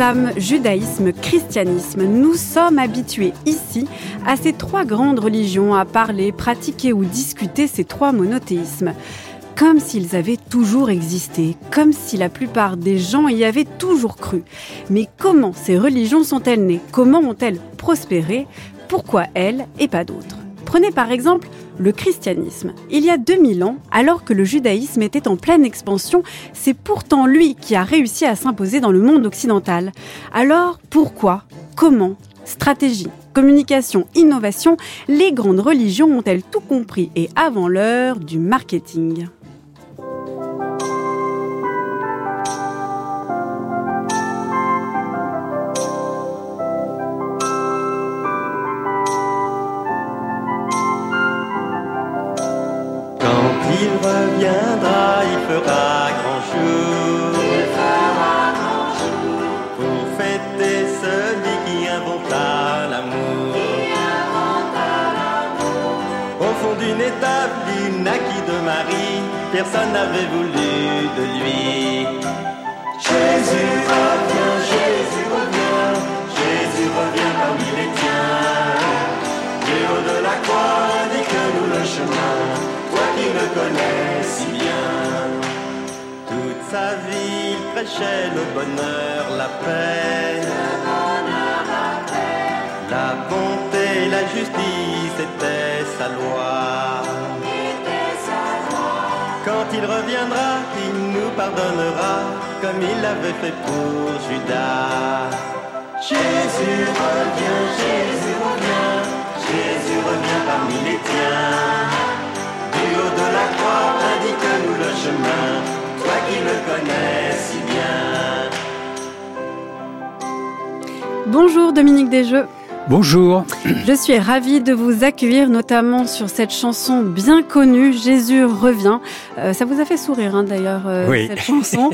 Islam, judaïsme, christianisme, nous sommes habitués ici à ces trois grandes religions, à parler, pratiquer ou discuter ces trois monothéismes. Comme s'ils avaient toujours existé, comme si la plupart des gens y avaient toujours cru. Mais comment ces religions sont-elles nées? Comment ont-elles prospéré? Pourquoi elles et pas d'autres? Prenez par exemple le christianisme. Il y a 2000 ans, alors que le judaïsme était en pleine expansion, c'est pourtant lui qui a réussi à s'imposer dans le monde occidental. Alors, pourquoi Comment Stratégie, communication, innovation, les grandes religions ont-elles tout compris et avant l'heure du marketing? Personne n'avait voulu de lui. Jésus revient, Jésus revient, Jésus revient parmi les tiens. Le haut de la croix indique nous le chemin, toi qui me connais si bien. Toute sa vie, il prêchait le bonheur, la paix. Le bonheur, la paix. La bonté, la justice était sa loi il reviendra, il nous pardonnera, comme il l'avait fait pour Judas. Jésus revient, Jésus revient, Jésus revient parmi les tiens. Du haut de la croix, indique-nous le chemin, toi qui le connais si bien. Bonjour Dominique Desjeux. Bonjour. Je suis ravie de vous accueillir, notamment sur cette chanson bien connue, Jésus revient. Euh, ça vous a fait sourire hein, d'ailleurs, euh, cette chanson.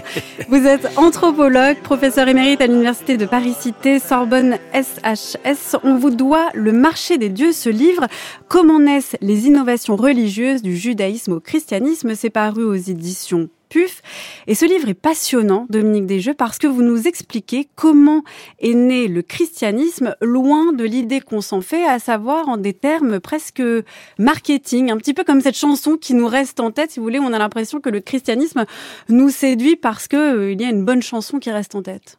vous êtes anthropologue, professeur émérite à l'Université de Paris-Cité, Sorbonne SHS. On vous doit Le marché des dieux, ce livre. Comment naissent les innovations religieuses du judaïsme au christianisme? C'est paru aux éditions PUF. Et ce livre est passionnant, Dominique Desjeux, parce que vous nous expliquez comment est né le christianisme loin de l'idée qu'on s'en fait, à savoir en des termes presque marketing, un petit peu comme cette chanson qui nous reste en tête, si vous voulez, on a l'impression que le christianisme nous séduit parce qu'il euh, y a une bonne chanson qui reste en tête.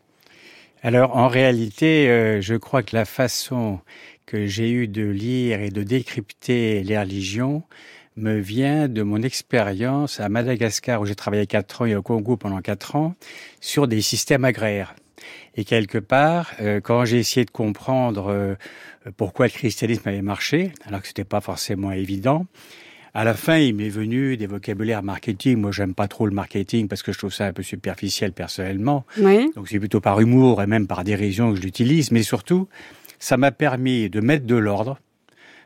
Alors en réalité, euh, je crois que la façon que j'ai eu de lire et de décrypter les religions, me vient de mon expérience à Madagascar où j'ai travaillé quatre ans et au Congo pendant quatre ans sur des systèmes agraires. Et quelque part, euh, quand j'ai essayé de comprendre euh, pourquoi le christianisme avait marché, alors que c'était pas forcément évident, à la fin, il m'est venu des vocabulaires marketing. Moi, j'aime pas trop le marketing parce que je trouve ça un peu superficiel personnellement. Oui. Donc, c'est plutôt par humour et même par dérision que je l'utilise. Mais surtout, ça m'a permis de mettre de l'ordre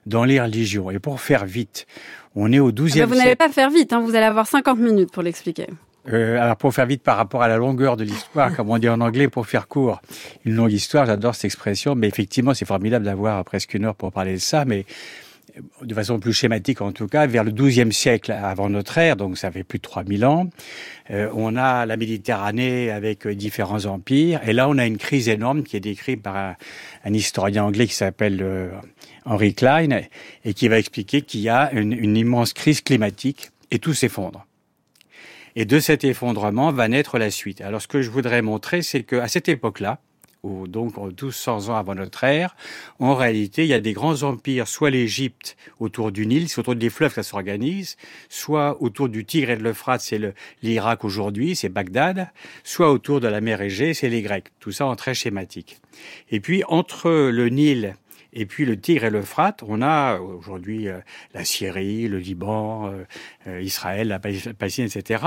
dans les religions. Et pour faire vite, on est au 12e siècle. Vous n'allez pas faire vite, hein, vous allez avoir 50 minutes pour l'expliquer. Euh, alors pour faire vite par rapport à la longueur de l'histoire, comme on dit en anglais, pour faire court, une longue histoire, j'adore cette expression, mais effectivement c'est formidable d'avoir presque une heure pour parler de ça, mais de façon plus schématique en tout cas, vers le XIIe siècle avant notre ère, donc ça fait plus de 3000 ans, euh, on a la Méditerranée avec euh, différents empires, et là on a une crise énorme qui est décrite par un, historien anglais qui s'appelle euh, Henry Klein, et qui va expliquer qu'il y a une, une immense crise climatique et tout s'effondre. Et de cet effondrement va naître la suite. Alors ce que je voudrais montrer, c'est qu'à cette époque-là, ou donc 1200 ans avant notre ère, en réalité, il y a des grands empires, soit l'Égypte autour du Nil, c'est autour des fleuves que ça s'organise, soit autour du Tigre et de l'Euphrate, c'est l'Irak aujourd'hui, c'est Bagdad, soit autour de la mer Égée, c'est les Grecs. Tout ça en très schématique. Et puis, entre le Nil et puis le Tigre et l'Euphrate, on a aujourd'hui euh, la Syrie, le Liban, euh, euh, Israël, la Palestine, etc.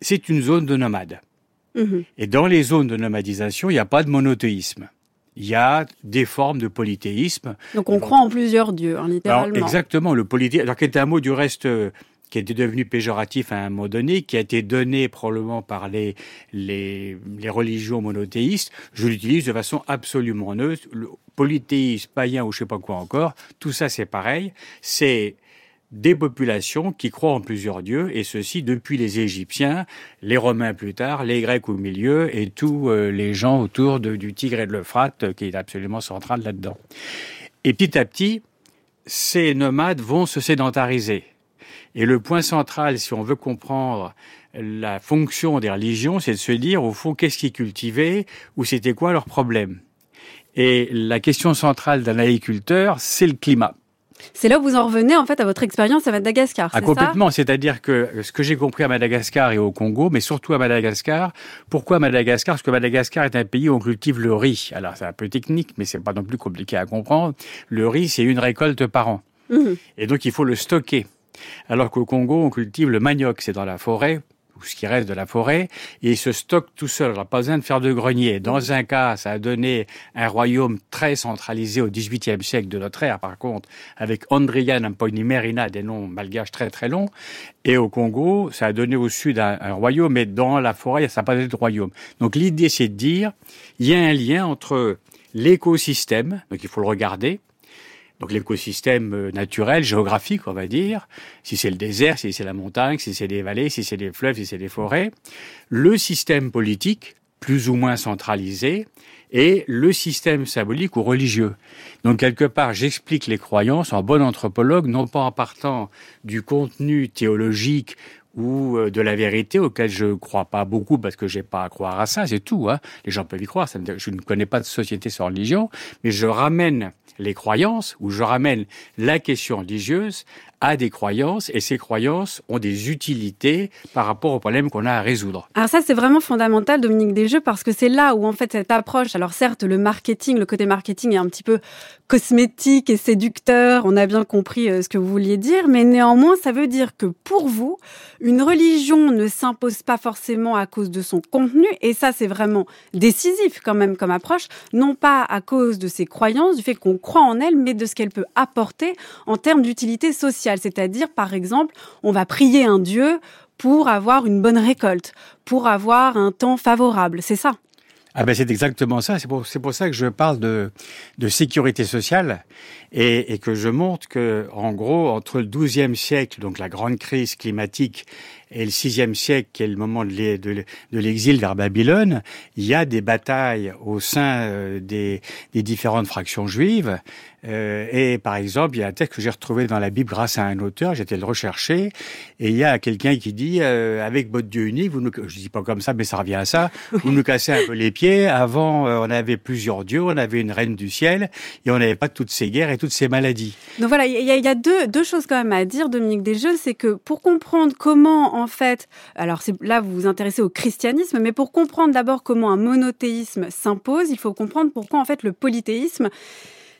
C'est une zone de nomades. Mhm. Et dans les zones de nomadisation, il n'y a pas de monothéisme. Il y a des formes de polythéisme. Donc on croit en plusieurs dieux, hein, littéralement. exactement, le polythéisme, alors qui est un mot du reste euh, qui était devenu péjoratif à un moment donné, qui a été donné probablement par les, les, les religions monothéistes, je l'utilise de façon absolument neutre. Le polythéisme, païen ou je sais pas quoi encore, tout ça c'est pareil. C'est des populations qui croient en plusieurs dieux, et ceci depuis les Égyptiens, les Romains plus tard, les Grecs au milieu, et tous euh, les gens autour du Tigre et de l'Euphrate, euh, qui est absolument central là-dedans. Et petit à petit, ces nomades vont se sédentariser. Et le point central, si on veut comprendre la fonction des religions, c'est de se dire, au fond, qu'est-ce qu'ils cultivaient ou c'était quoi leur problème? Et la question centrale d'un agriculteur, c'est le climat. C'est là où vous en revenez en fait à votre expérience à Madagascar. Ah, complètement. C'est-à-dire que ce que j'ai compris à Madagascar et au Congo, mais surtout à Madagascar, pourquoi Madagascar? Parce que Madagascar est un pays où on cultive le riz. Alors c'est un peu technique, mais c'est pas non plus compliqué à comprendre. Le riz, c'est une récolte par an, mhm. et donc il faut le stocker. Alors qu'au Congo, on cultive le manioc, c'est dans la forêt, ou ce qui reste de la forêt, et il se stocke tout seul. On n'a pas besoin de faire de grenier. Dans un cas, ça a donné un royaume très centralisé au XVIIIe siècle de notre ère, par contre, avec Andrian Merina, des noms malgaches très très longs. Et au Congo, ça a donné au sud un, royaume, mais dans la forêt, ça n'a pas été de royaume. Donc l'idée, c'est de dire, il y a un lien entre l'écosystème, donc il faut le regarder, donc l'écosystème euh, naturel, géographique, on va dire, si c'est le désert, si c'est la montagne, si c'est des vallées, si c'est des fleuves, si c'est des forêts, le système politique, plus ou moins centralisé, et le système symbolique ou religieux. Donc quelque part, j'explique les croyances en bon anthropologue, non pas en partant du contenu théologique ou euh, de la vérité auquel je ne crois pas beaucoup parce que j'ai pas à croire à ça, c'est tout. Hein. Les gens peuvent y croire. je ne connais pas de société sans religion, mais je ramène les croyances ou je ramène la question religieuse a des croyances et ces croyances ont des utilités par rapport aux problèmes qu'on a à résoudre. Alors ça, c'est vraiment fondamental, Dominique Desjeux, parce que c'est là où en fait cette approche, alors certes, le marketing, le côté marketing est un petit peu cosmétique et séducteur, on a bien compris euh, ce que vous vouliez dire, mais néanmoins, ça veut dire que pour vous, une religion ne s'impose pas forcément à cause de son contenu, et ça, c'est vraiment décisif quand même comme approche, non pas à cause de ses croyances, du fait qu'on croit en elle, mais de ce qu'elle peut apporter en termes d'utilité sociale. C'est-à-dire, par exemple, on va prier un Dieu pour avoir une bonne récolte, pour avoir un temps favorable. C'est ça. Ah ben c'est exactement ça. C'est pour, pour ça que je parle de, de sécurité sociale et, et, que je montre que, en gros, entre le XIIe siècle, donc la grande crise climatique, et le VIe siècle, qui est le moment de l'exil vers Babylone, il y a des batailles au sein euh, des, des différentes fractions juives. Euh, et par exemple, il y a un texte que j'ai retrouvé dans la Bible grâce à un auteur, j'étais le rechercher, et il y a quelqu'un qui dit, euh, avec votre Dieu unique, vous nous, je dis pas comme ça, mais ça revient à ça, vous nous cassez un peu les pieds. Avant, on avait plusieurs dieux, on avait une reine du ciel, et on n'avait pas toutes ces guerres et toutes ces maladies. Donc voilà, il y a, y a deux, deux choses quand même à dire, Dominique Desjeux, c'est que pour comprendre comment en fait, alors là vous vous intéressez au christianisme, mais pour comprendre d'abord comment un monothéisme s'impose, il faut comprendre pourquoi en fait le polythéisme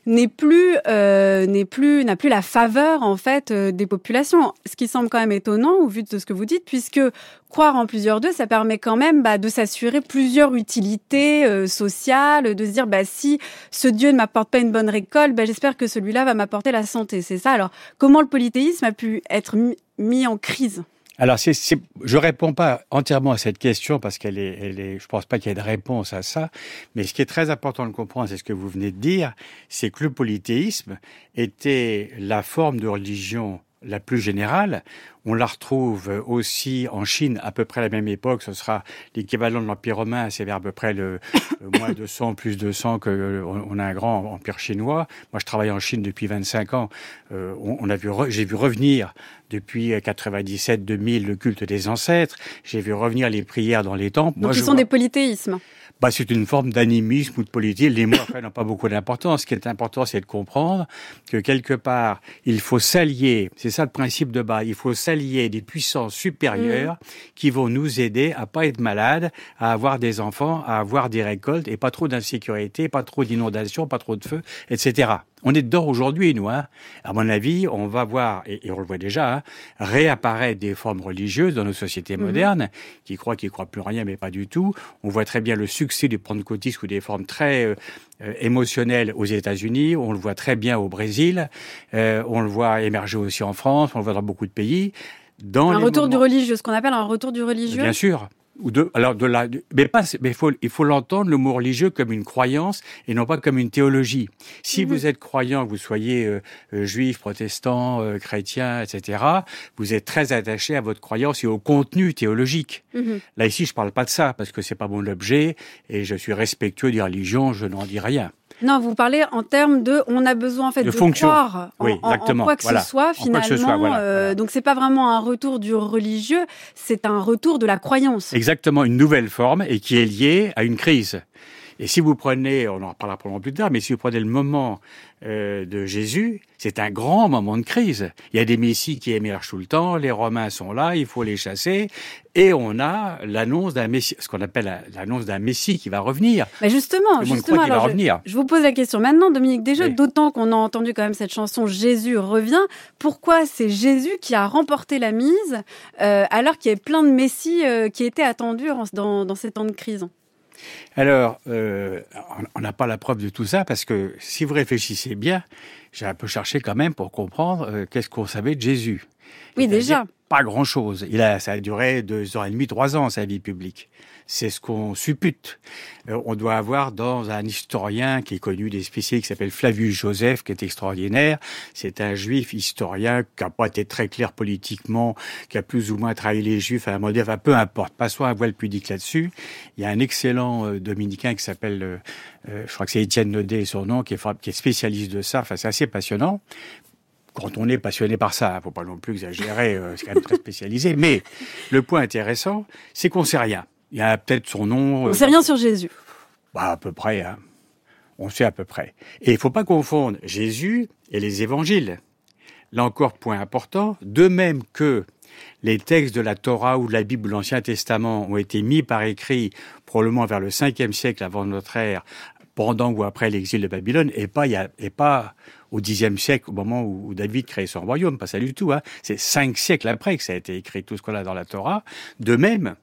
n'est plus euh, n'est plus n'a plus la faveur en fait euh, des populations. Ce qui semble quand même étonnant au vu de ce que vous dites, puisque croire en plusieurs dieux, ça permet quand même bah, de s'assurer plusieurs utilités euh, sociales, de se dire bah si ce dieu ne m'apporte pas une bonne récolte, bah, j'espère que celui-là va m'apporter la santé. C'est ça. Alors comment le polythéisme a pu être mis en crise? Alors, c'est, c'est, je réponds pas entièrement à cette question parce qu'elle est, elle est, je pense pas qu'il y ait de réponse à ça. Mais ce qui est très important de comprendre, c'est ce que vous venez de dire, c'est que le polythéisme était la forme de religion la plus générale. On la retrouve aussi en Chine à peu près à la même époque. Ce sera l'équivalent de l'Empire romain, c'est vers à peu près le, moins 200, plus 200 que on a un grand empire chinois. Moi, je travaille en Chine depuis 25 ans. Euh, on, a vu, j'ai vu revenir depuis 97-2000 le culte des ancêtres. J'ai vu revenir les prières dans les temples. Donc, Moi, sont des polythéismes bah, c'est une forme d'animisme ou de politique. Les mots, après, n'ont pas beaucoup d'importance. Ce qui est important, c'est de comprendre que quelque part, il faut s'allier, c'est ça le principe de base, il faut s'allier des puissances supérieures mmh. qui vont nous aider à pas être malades, à avoir des enfants, à avoir des récoltes et pas trop d'insécurité, pas trop d'inondations, pas trop de feu, etc. On est dedans aujourd'hui, nous. Hein. À mon avis, on va voir, et, on le voit déjà, hein, réapparaître des formes religieuses dans nos sociétés mhm. modernes, qui croient qu'ils croient plus rien, mais pas du tout. On voit très bien le succès du pentecôtisme ou des formes très euh, émotionnelles aux États-Unis. On le voit très bien au Brésil. Euh, on le voit émerger aussi en France. On le voit dans beaucoup de pays. Dans un retour du religieux, ce qu'on appelle un retour du religieux. Bien sûr. Ou de, alors de la, mais pas, mais faut, il faut l'entendre le mot religieux comme une croyance et non pas comme une théologie. Si mhm. vous êtes croyant, que vous soyez euh, euh, juif, protestant, euh, chrétien, etc., vous êtes très attaché à votre croyance et au contenu théologique. Mhm. Là ici, je parle pas de ça parce que c'est pas mon objet et je suis respectueux des religions, je n'en dis rien. Non, vous parlez en termes de, on a besoin en fait de, croire en, quoi que ce soit finalement. Euh, donc c'est pas vraiment un retour du religieux, c'est un retour de la croyance. Exactement, une nouvelle forme et qui est liée à une crise. Et si vous prenez, on en reparlera probablement plus tard, mais si vous prenez le moment euh, de Jésus, c'est un grand moment de crise. Il y a des messies qui émergent tout le temps, les Romains sont là, il faut les chasser, et on a l'annonce d'un messie, ce qu'on appelle l'annonce d'un messie qui va revenir. Mais justement, justement, alors, va revenir. Je, vous pose la question maintenant, Dominique Desjeux, d'autant qu'on a entendu quand même cette chanson Jésus revient. Pourquoi c'est Jésus qui a remporté la mise, euh, alors qu'il y avait plein de messies euh, qui étaient attendus dans, dans ces temps de crise? Alors, euh, on n'a pas la preuve de tout ça parce que si vous réfléchissez bien, j'ai un peu cherché quand même pour comprendre euh, qu'est-ce qu'on savait de Jésus. Oui, déjà. Pas grand-chose. Il a, ça a duré deux ans et demi, trois ans sa vie publique. C'est ce qu'on suppute. Euh, on doit avoir dans un historien qui est connu des spécialistes qui s'appelle Flavius Joseph, qui est extraordinaire. C'est un juif historien qui n'a pas été très clair politiquement, qui a plus ou moins trahi les juifs à un modèle, enfin, peu importe. Passons un voile pudique là-dessus. Il y a un excellent euh, dominicain qui s'appelle, euh, je crois que c'est Étienne Nodet, son nom, qui est, qui est spécialiste de ça. Enfin, c'est assez passionnant quand on est passionné par ça, faut pas non plus exagérer, c'est quand même très spécialisé. Mais le point intéressant, c'est qu'on sait rien. Il y a peut-être son nom. On ne sait rien sur Jésus. Bah, à peu près. Hein. On sait à peu près. Et il ne faut pas confondre Jésus et les évangiles. Là encore, point important, de même que les textes de la Torah ou de la Bible de l'Ancien Testament ont été mis par écrit probablement vers le 5e siècle avant notre ère, pendant ou après l'exil de Babylone, et pas, y a, et pas au Xe siècle, au moment où David crée son royaume, pas ça du tout. Hein. C'est cinq siècles après que ça a été écrit, tout ce qu'on a dans la Torah. De même,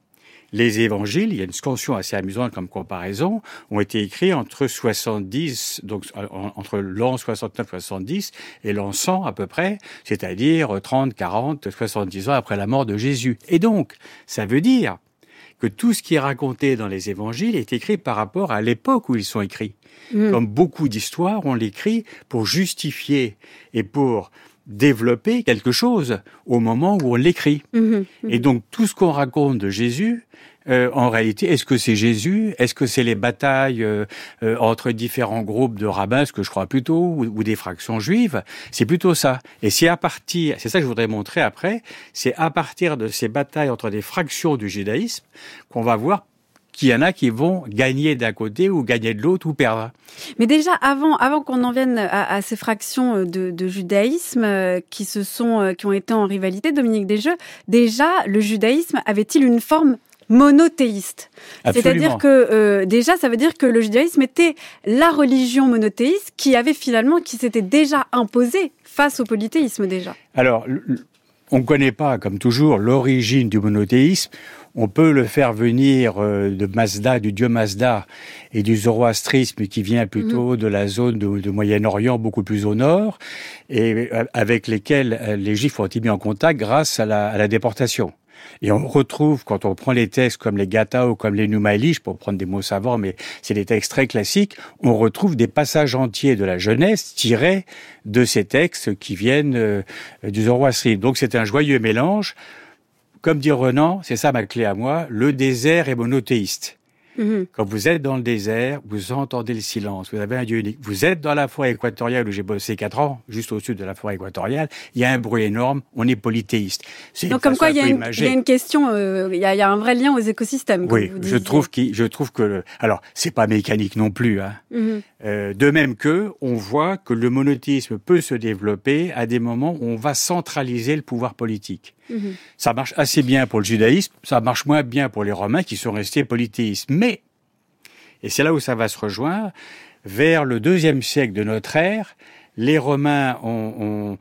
les évangiles, il y a une scansion assez amusante comme comparaison, ont été écrits entre 70, donc entre l'an 69-70 et l'an 100 à peu près, c'est-à-dire 30, 40, 70 ans après la mort de Jésus. Et donc, ça veut dire que tout ce qui est raconté dans les évangiles est écrit par rapport à l'époque où ils sont écrits. Mmh. Comme beaucoup d'histoires, on l'écrit pour justifier et pour développer quelque chose au moment où on l'écrit. Mmh, mmh. Et donc tout ce qu'on raconte de Jésus, euh, en réalité, est-ce que c'est Jésus? Est-ce que c'est les batailles euh, euh, entre différents groupes de rabbins, ce que je crois plutôt, ou, des fractions juives? C'est plutôt ça. Et c'est à partir, c'est ça que je voudrais montrer après, c'est à partir de ces batailles entre des fractions du judaïsme qu'on va voir qu'il y en a qui vont gagner d'un côté ou gagner de l'autre ou perdre. Mais déjà, avant, avant qu'on en vienne à, ces fractions de, judaïsme euh, qui se sont, euh, qui ont été en rivalité, Dominique Desjeux, déjà, le judaïsme avait-il une forme monothéiste? C'est-à-dire que euh, déjà, ça veut dire que le judaïsme était la religion monothéiste qui avait finalement, qui s'était déjà imposée face au polythéisme déjà. Alors, on ne connaît pas, comme toujours, l'origine du monothéisme on peut le faire venir euh, de Mazda, du dieu Mazda, et du zoroastrisme qui vient plutôt mhm. de la zone de, Moyen-Orient, beaucoup plus au nord, et euh, avec lesquels euh, les Juifs ont été mis en contact grâce à la, déportation. Et on retrouve, quand on prend les textes comme les Gata ou comme les Numailish, pour prendre des mots savants, mais c'est des textes très classiques, on retrouve des passages entiers de la jeunesse tirés de ces textes qui viennent du zoroastrisme. Donc c'est un joyeux mélange comme dit Renan, c'est ça ma clé à moi, le désert est monothéiste. Mhm. Quand vous êtes dans le désert, vous entendez le silence, vous avez un Dieu unique. Vous êtes dans la forêt équatoriale où j'ai bossé quatre ans, juste au sud de la forêt équatoriale, il y a un bruit énorme, on est polythéiste. Donc comme quoi il y, a une, question, euh, il, y a, un vrai lien aux écosystèmes. Oui, je trouve, je trouve que... alors, c'est pas mécanique non plus. Hein. Mhm. Euh, de même que, on voit que le monothéisme peut se développer à des moments où on va centraliser le pouvoir politique. Ça marche assez bien pour le judaïsme, ça marche moins bien pour les Romains qui sont restés polythéistes. Mais, et c'est là où ça va se rejoindre, vers le deuxième siècle de notre ère, les Romains ont,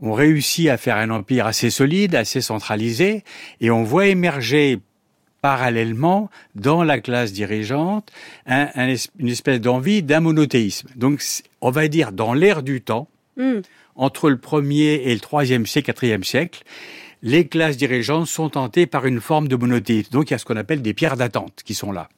réussi à faire un empire assez solide, assez centralisé, et on voit émerger parallèlement dans la classe dirigeante une espèce d'envie d'un monothéisme. Donc, on va dire dans l'ère du temps, mm. entre le premier et le troisième siècle, quatrième siècle, les classes dirigeantes sont tentées par une forme de monothéisme. Donc il y a ce qu'on appelle des pierres d'attente qui sont là.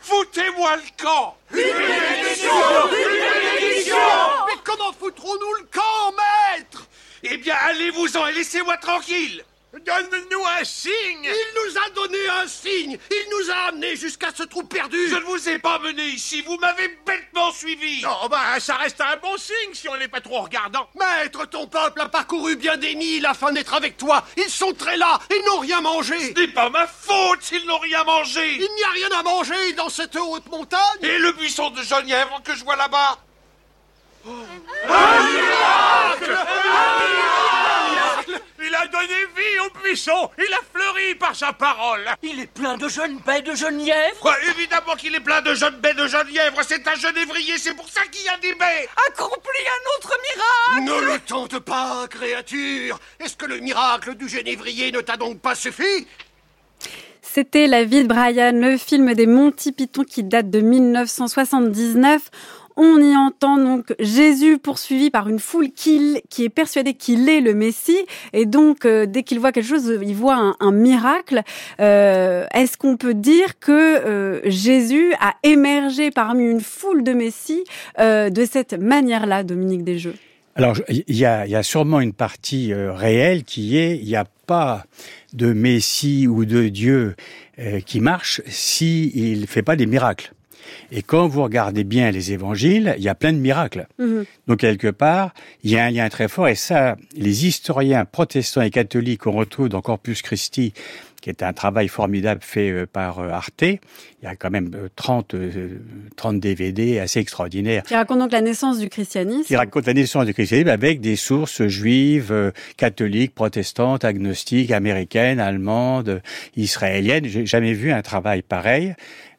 Foutez-moi le camp Une Une Mais comment foutrons-nous le camp, Eh bien, allez-vous-en et laissez-moi tranquille. Donne-nous un signe. Il nous a donné un signe. Il nous a amenés jusqu'à ce trou perdu. Je ne vous ai pas mené ici, vous m'avez bêtement suivi. Oh, bah, ça reste un bon signe si on n'est pas trop regardant. Maître, ton peuple a parcouru bien des milles afin d'être avec toi. Ils sont très là, ils n'ont rien mangé. Ce n'est pas ma faute s'ils n'ont rien mangé. Il n'y a rien à manger dans cette haute montagne. Et le buisson de genièvre que je vois là-bas un miracle Un miracle. Il a donné vie au buisson. Il a fleuri par sa parole. Il est plein de jeunes baies de genièvre Quoi, évidemment qu'il est plein de jeunes baies de genièvre C'est un genévrier, c'est pour ça qu'il y a des baies. Accomplis un autre miracle. Ne le tente pas, créature. Est-ce que le miracle du genévrier ne t'a donc pas suffi? C'était La vie de Brian, le film des Monty Python qui date de 1979. On y entend donc Jésus poursuivi par une foule qui, est persuadée qu'il est le Messie. Et donc, euh, dès qu'il voit quelque chose, il voit un, miracle. Euh, est-ce qu'on peut dire que euh, Jésus a émergé parmi une foule de Messie de cette manière-là, Dominique Desjeux alors, il y a, y a, sûrement une partie réelle qui est, il n'y a pas de Messie ou de Dieu qui marche s'il ne fait pas des miracles. Et quand vous regardez bien les évangiles, il y a plein de miracles. Mhm. Donc quelque part, il y a un lien très fort. Et ça, les historiens protestants et catholiques, on retrouve dans Corpus Christi, qui est un travail formidable fait euh, par euh, Arte. Il y a quand même 30, 30 DVD assez extraordinaires. Qui raconte donc la naissance du christianisme. Qui raconte la naissance du christianisme avec des sources juives, euh, catholiques, protestantes, agnostiques, américaines, allemandes, israéliennes. J'ai jamais vu un travail pareil.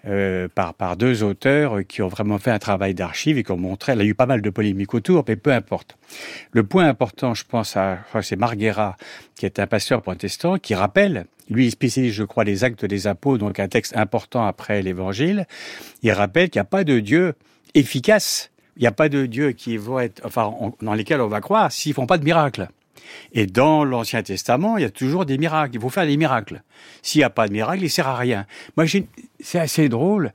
Euh, par, par deux auteurs qui ont vraiment fait un travail d'archive et qui ont montré, il y a eu pas mal de polémiques autour, mais peu importe. Le point important, je pense à, c'est Marguera, qui est un pasteur protestant, qui rappelle, lui il spécialise, je crois, les actes des apôtres, donc un texte important après l'évangile, il rappelle qu'il n'y a pas de Dieu efficace, il n'y a pas de Dieu qui va être, enfin, dans lesquels on va croire s'ils font pas de miracles. Et dans l'Ancien Testament, il y a toujours des miracles. Il faut faire des miracles. S'il n'y a pas de miracle, il sert à rien. Moi, c'est assez drôle.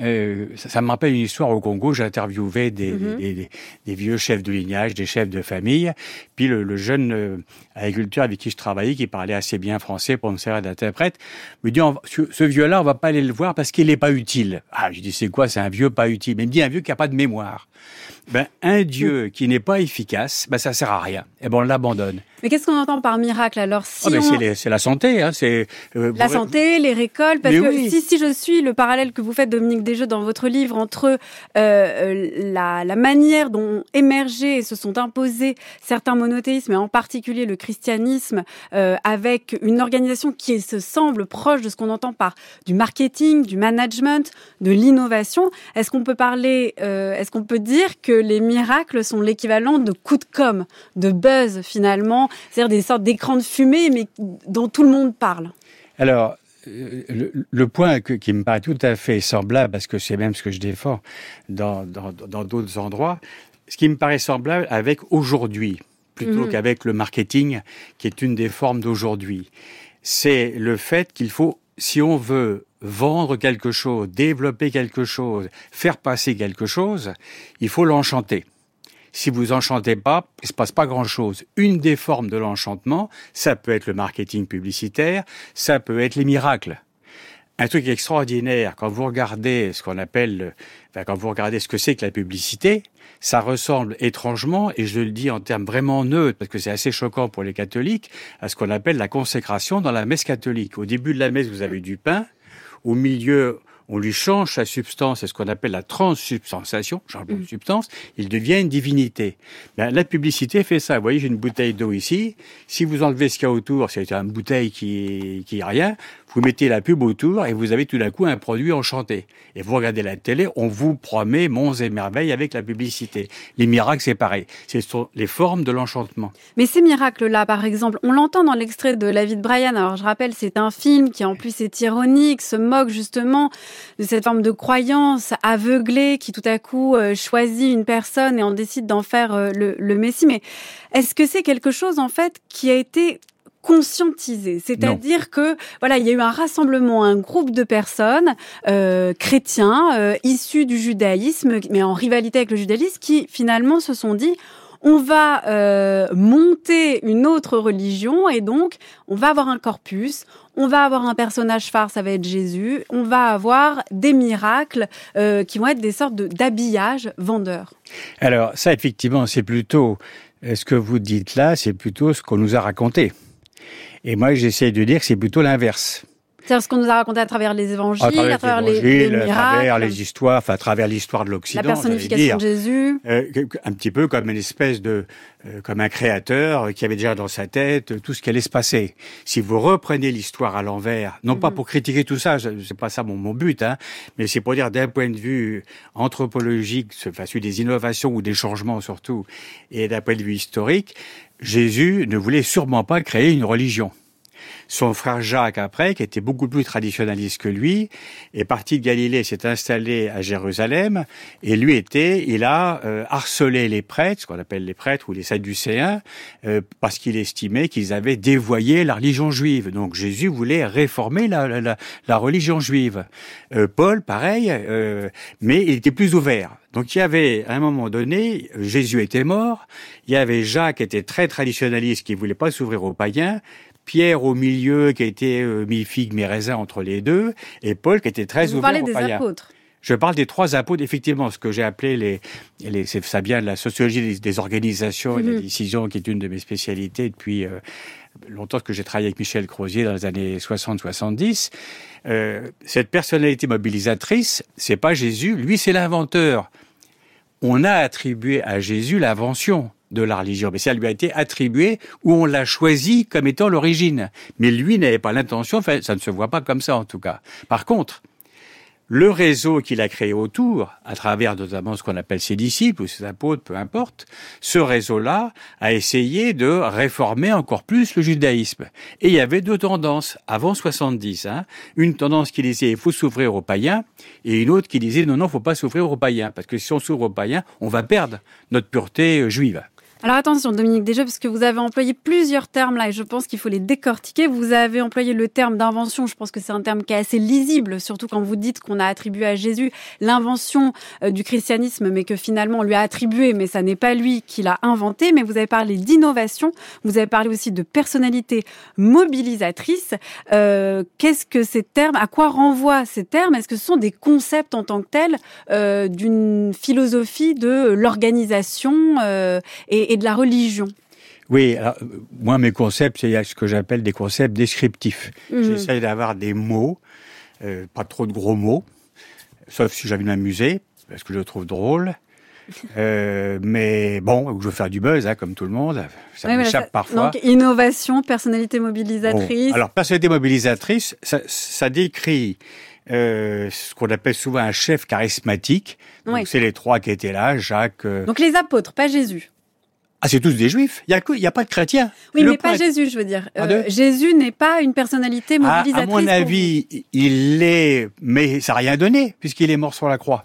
Euh, ça, me rappelle une histoire au Congo. J'ai interviewé des, mhm. des, des, vieux chefs de lignage, des chefs de famille. Puis le, le jeune euh, agriculteur avec qui je travaillais, qui parlait assez bien français pour me servir d'interprète, me dit ce vieux-là, on va pas aller le voir parce qu'il n'est pas utile. Ah, je dis c'est quoi? C'est un vieux pas utile. Mais il me dit un vieux qui a pas de mémoire. Ben un Dieu qui n'est pas efficace, ben ça sert à rien. Et ben on l'abandonne. Mais qu'est-ce qu'on entend par miracle alors si oh, c'est, la santé, hein, c'est euh, la santé, les récoltes. Parce que si, si je suis le parallèle que vous faites, Dominique Desjeux, dans votre livre entre euh, euh, la, la, manière dont émergé et se sont imposés certains monothéismes, et en particulier le christianisme, euh, avec une organisation qui se semble proche de ce qu'on entend par du marketing, du management, de l'innovation, est-ce qu'on peut parler, euh, est-ce qu'on peut dire que les miracles sont l'équivalent de coups de com, de buzz finalement c'est-à-dire des sortes d'écrans de fumée, mais dont tout le monde parle. Alors, euh, le, point qui me paraît tout à fait semblable, parce que c'est même ce que je défends dans d'autres endroits, ce qui me paraît semblable avec aujourd'hui, plutôt mhm. qu'avec le marketing, qui est une des formes d'aujourd'hui, c'est le fait qu'il faut, si on veut vendre quelque chose, développer quelque chose, faire passer quelque chose, il faut l'enchanter. Si vous enchantez pas, il se passe pas grand chose. Une des formes de l'enchantement, ça peut être le marketing publicitaire, ça peut être les miracles. Un truc extraordinaire, quand vous regardez ce qu'on appelle, enfin, quand vous regardez ce que c'est que la publicité, ça ressemble étrangement, et je le dis en termes vraiment neutres, parce que c'est assez choquant pour les catholiques, à ce qu'on appelle la consécration dans la messe catholique. Au début de la messe, vous avez du pain, au milieu, on lui change sa substance, c'est ce qu'on appelle la transsubstantiation, changement de Mm. substance, il devient une divinité. Ben, la publicité fait ça. Vous voyez, j'ai une bouteille d'eau ici. Si vous enlevez ce qu'il y a autour, c'est une bouteille qui, qui est rien, vous mettez la pub autour et vous avez tout d'un coup un produit enchanté. Et vous regardez la télé, on vous promet monts et merveilles avec la publicité. Les miracles, c'est pareil. Ce sont les formes de l'enchantement. Mais ces miracles-là, par exemple, on l'entend dans l'extrait de La vie de Brian. Alors, je rappelle, c'est un film qui, en plus, est ironique, se moque justement de cette forme de croyance aveuglée qui, tout à coup, euh, choisit une personne et en décide d'en faire euh, le, le Messie. Mais est-ce que c'est quelque chose, en fait, qui a été conscientisé, c'est-à-dire que voilà, il y a eu un rassemblement, un groupe de personnes euh, chrétiens euh, issus du judaïsme, mais en rivalité avec le judaïsme, qui finalement se sont dit on va euh, monter une autre religion et donc on va avoir un corpus, on va avoir un personnage phare, ça va être Jésus, on va avoir des miracles euh, qui vont être des sortes de- d'habillage vendeurs. Alors, ça, effectivement, c'est plutôt, euh, ce que vous dites là, c'est plutôt ce qu'on nous a raconté. Et moi, j'essaie de dire que c'est plutôt l'inverse. C'est ce qu'on nous a raconté à travers les évangiles, À travers, à travers les, les, évangiles, les à miracles, travers les histoires, enfin, à travers l'histoire de l'Occident. la personnification j'allais de dire. Jésus. Euh, un petit peu comme une espèce de, euh, comme un créateur qui avait déjà dans sa tête euh, tout ce qui allait se passer. Si vous reprenez l'histoire à l'envers, non pas Mhm. pour critiquer tout ça, c'est pas ça mon, mon but, hein, mais c'est pour dire d'un point de vue anthropologique, enfin celui des innovations ou des changements surtout, et d'un point de vue historique, Jésus ne voulait sûrement pas créer une religion. Son frère Jacques, après, qui était beaucoup plus traditionnaliste que lui, est parti de Galilée, s'est installé à Jérusalem, et lui était, il a euh, harcelé les prêtres, ce qu'on appelle les prêtres ou les sadducéens, euh, parce qu'il estimait qu'ils avaient dévoyé la religion juive. Donc Jésus voulait réformer la, la, la, religion juive. Euh, Paul, pareil, euh, mais il était plus ouvert. Donc il y avait, à un moment donné, Jésus était mort, il y avait Jacques qui était très traditionnaliste, qui voulait pas s'ouvrir aux païens, Pierre au milieu qui était euh, mi-figue, mi-raisin entre les deux, et Paul qui était très Vous ouvert parlez aux des païens. apôtres. Je parle des trois apôtres, effectivement, ce que j'ai appelé les, les c'est ça vient de la sociologie des, des organisations et de la Mhm. décision, qui est une de mes spécialités depuis euh, longtemps que j'ai travaillé avec Michel Crozier dans les années 60-70. Euh, cette personnalité mobilisatrice, c'est pas Jésus, lui c'est l'inventeur. On a attribué à Jésus l'invention de la religion, mais ça lui a été attribué ou on l'a choisi comme étant l'origine. Mais lui n'avait pas l'intention, enfin, ça ne se voit pas comme ça en tout cas. Par contre, le réseau qu'il a créé autour, à travers notamment ce qu'on appelle ses disciples ou ses apôtres, peu importe, ce réseau-là a essayé de réformer encore plus le judaïsme. Et il y avait deux tendances, avant 70. Hein. Une tendance qui disait il faut s'ouvrir aux païens, et une autre qui disait non, non, faut pas s'ouvrir aux païens, parce que si on s'ouvre aux païens, on va perdre notre pureté euh, juive. Alors attention, Dominique, déjà, parce que vous avez employé plusieurs termes là, et je pense qu'il faut les décortiquer. Vous avez employé le terme d'invention. Je pense que c'est un terme qui est assez lisible, surtout quand vous dites qu'on a attribué à Jésus l'invention euh, du christianisme, mais que finalement on lui a attribué, mais ça n'est pas lui qui l'a inventé. Mais vous avez parlé d'innovation. Vous avez parlé aussi de personnalité mobilisatrice. Euh, Qu'est-ce que ces termes À quoi renvoient ces termes? Est-ce que ce sont des concepts en tant que tels euh, d'une philosophie de l'organisation euh, et, et de la religion Oui, alors, euh, moi, mes concepts, c'est ce que j'appelle des concepts descriptifs. Mhm. J'essaie d'avoir des mots, euh, pas trop de gros mots, sauf si j'ai envie de m'amuser, parce que je le trouve drôle. Euh, mais bon, je veux faire du buzz, hein, comme tout le monde. Ça Oui, m'échappe ça- parfois. Donc, innovation, personnalité mobilisatrice. Bon, alors, personnalité mobilisatrice, ça, ça décrit euh, ce qu'on appelle souvent un chef charismatique. Donc, Oui. c'est les trois qui étaient là, Jacques. euh, Donc, les apôtres, pas Jésus. Ah, c'est tous des juifs. Il y a, a pas de chrétiens. Oui, Le mais pas Jésus, je veux dire. Euh, Jésus n'est pas une personnalité À, mobilisatrice. à mon avis, il l'est, mais ça n'a rien donné, puisqu'il est mort sur la croix.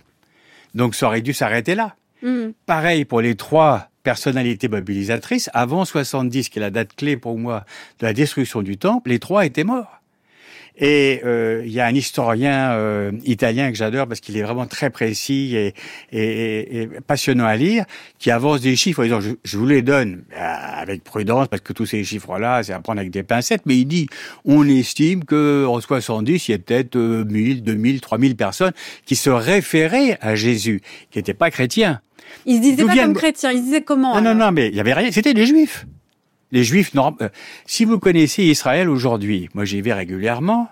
Donc ça aurait dû s'arrêter là. Mhm. Pareil pour les trois personnalités mobilisatrices. Avant 70, qui est la date clé pour moi de la destruction du temple, les trois étaient morts. Et euh, il y a un historien euh, italien que j'adore parce qu'il est vraiment très précis et, et- et- et passionnant à lire, qui avance des chiffres en disant je, je vous les donne euh, avec prudence parce que tous ces chiffres-là, c'est à prendre avec des pincettes. Mais il dit on estime que en 70, il y a peut-être euh, 1000, 2000, 3000 personnes qui se référaient à Jésus, qui n'étaient pas chrétiens. Il se disait D'où pas comme chrétien, il se disait comment Non, non, non, mais il y avait rien. C'était des juifs. Les Juifs, non. Euh, si vous connaissez Israël aujourd'hui, moi j'y vais régulièrement,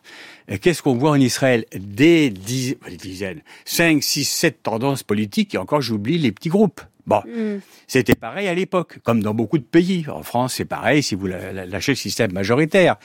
euh, qu'est-ce qu'on voit en Israël? Des, dizaines, 5, 6, 7 tendances politiques, et encore j'oublie les petits groupes. Bon, mm. c'était pareil à l'époque, comme dans beaucoup de pays. En France, c'est pareil si vous lâchez le système majoritaire.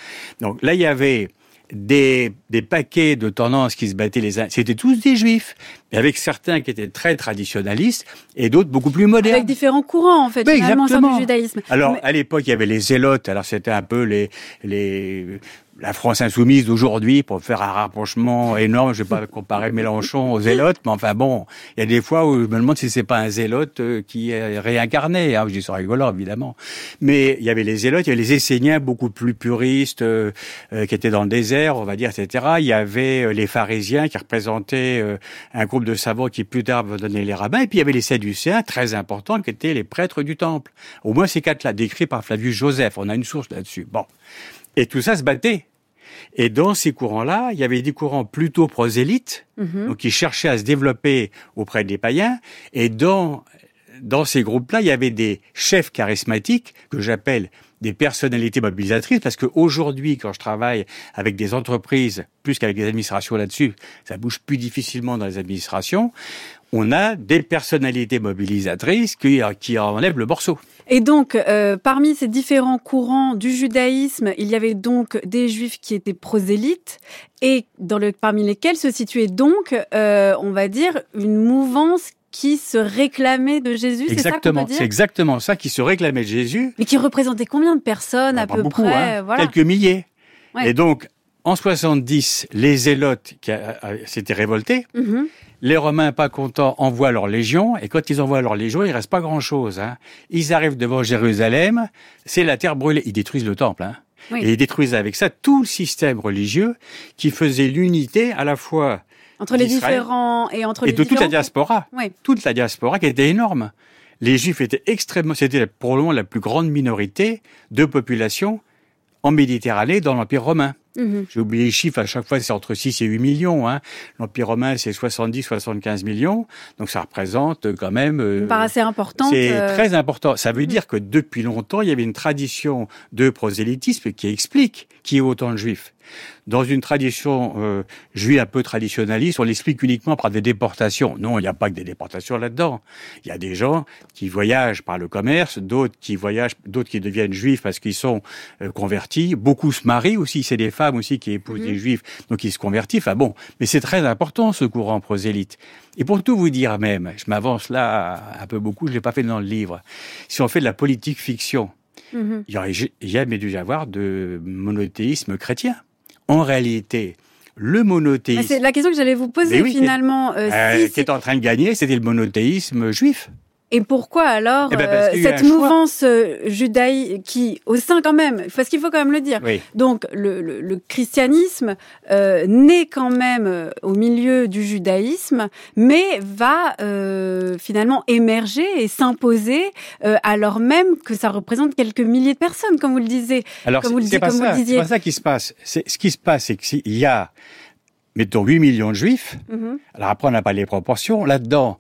Donc là, il y avait des, des paquets de tendances qui se battaient les uns. C'était tous des juifs, mais avec certains qui étaient très traditionnalistes et d'autres beaucoup plus modernes. Avec différents courants, en fait, finalement, du judaïsme. Alors, à l'époque, il y avait les zélotes. Alors, c'était un peu les, les, la France insoumise d'aujourd'hui pour faire un rapprochement énorme. Je vais pas comparer Mélenchon aux zélotes, mais enfin bon, il y a des fois où je me demande si c'est pas un zélote euh, qui est réincarné. Hein. Je dis ça rigolant évidemment, mais il y avait les zélotes, il y avait les Esséniens beaucoup plus puristes euh, euh, qui étaient dans le désert, on va dire, etc. Il y avait les pharisiens qui représentaient un groupe de savants qui plus tard donner les rabbins, et puis il y avait les sadducéens très importants qui étaient les prêtres du temple. Au moins ces quatre-là, décrits par Flavius Joseph. On a une source là-dessus. Bon. Et tout ça se battait. Et dans ces courants-là, il y avait des courants plutôt prosélytes, mhm. donc qui cherchaient à se développer auprès des païens. Et dans, dans ces groupes-là, il y avait des chefs charismatiques que j'appelle des personnalités mobilisatrices, parce qu'aujourd'hui, quand je travaille avec des entreprises, plus qu'avec des administrations là-dessus, ça bouge plus difficilement dans les administrations, on a des personnalités mobilisatrices qui, qui enlèvent le morceau. Et donc, euh, parmi ces différents courants du judaïsme, il y avait donc des juifs qui étaient prosélytes et parmi lesquels se situait donc, euh, on va dire, une mouvance qui se réclamait de Jésus. Exactement, c'est exactement ça qui se réclamait de Jésus. Mais qui représentait combien de personnes à peu près hein. Quelques milliers. Et donc, en 70, les Zélotes qui s'étaient révoltés. Mhm. Les Romains, pas contents, envoient leur légion, et quand ils envoient leur légion, il reste pas grand-chose. Hein. Ils arrivent devant Jérusalem, c'est la terre brûlée. Ils détruisent le temple. Hein. Et ils détruisent avec ça tout le système religieux qui faisait l'unité à la fois entre les différents et entre et de toute la diaspora, toute la diaspora qui était énorme. Les Juifs étaient extrêmement, c'était probablement la plus grande minorité de population en Méditerranée dans l'Empire romain. Mhm. J'ai oublié les chiffres, à chaque fois c'est entre 6 et 8 millions. Hein. L'Empire romain c'est 70-75 millions, donc ça représente quand même... Euh, part assez importante. C'est euh, très important. Ça veut mhm. dire que depuis longtemps il y avait une tradition de prosélytisme qui explique qui est autant de juifs. Dans une tradition euh, juive un peu traditionnaliste, on l'explique uniquement par des déportations. Non, il n'y a pas que des déportations là-dedans. Il y a des gens qui voyagent par le commerce, d'autres qui voyagent, d'autres qui deviennent juifs parce qu'ils sont euh, convertis. Beaucoup se marient aussi. C'est des femmes aussi qui épousent des mhm. juifs, donc ils se convertissent. Enfin bon, mais c'est très important ce courant prosélyte. Et pour tout vous dire même, je m'avance là un peu beaucoup, je l'ai pas fait dans le livre. Si on fait de la politique fiction, mhm. il y aurait jamais dû y avoir de monothéisme chrétien en réalité, le monothéisme. C'est la question que j'allais vous poser finalement. Euh, euh, qui est en train de gagner, c'était le monothéisme juif. Et pourquoi alors eh ben, euh, cette mouvance euh, judaïque qui, au sein quand même, parce qu'il faut quand même le dire, donc le, le, le christianisme euh, naît quand même euh, au milieu du judaïsme, mais va euh, finalement émerger et s'imposer alors même que ça représente quelques milliers de personnes, comme vous le disiez. Alors c'est pas, ça, pas ça qui se passe. Ce qui se passe, c'est qu'il y a, mettons, 8 millions de juifs. Mhm. Alors après, on n'a pas les proportions. Là-dedans,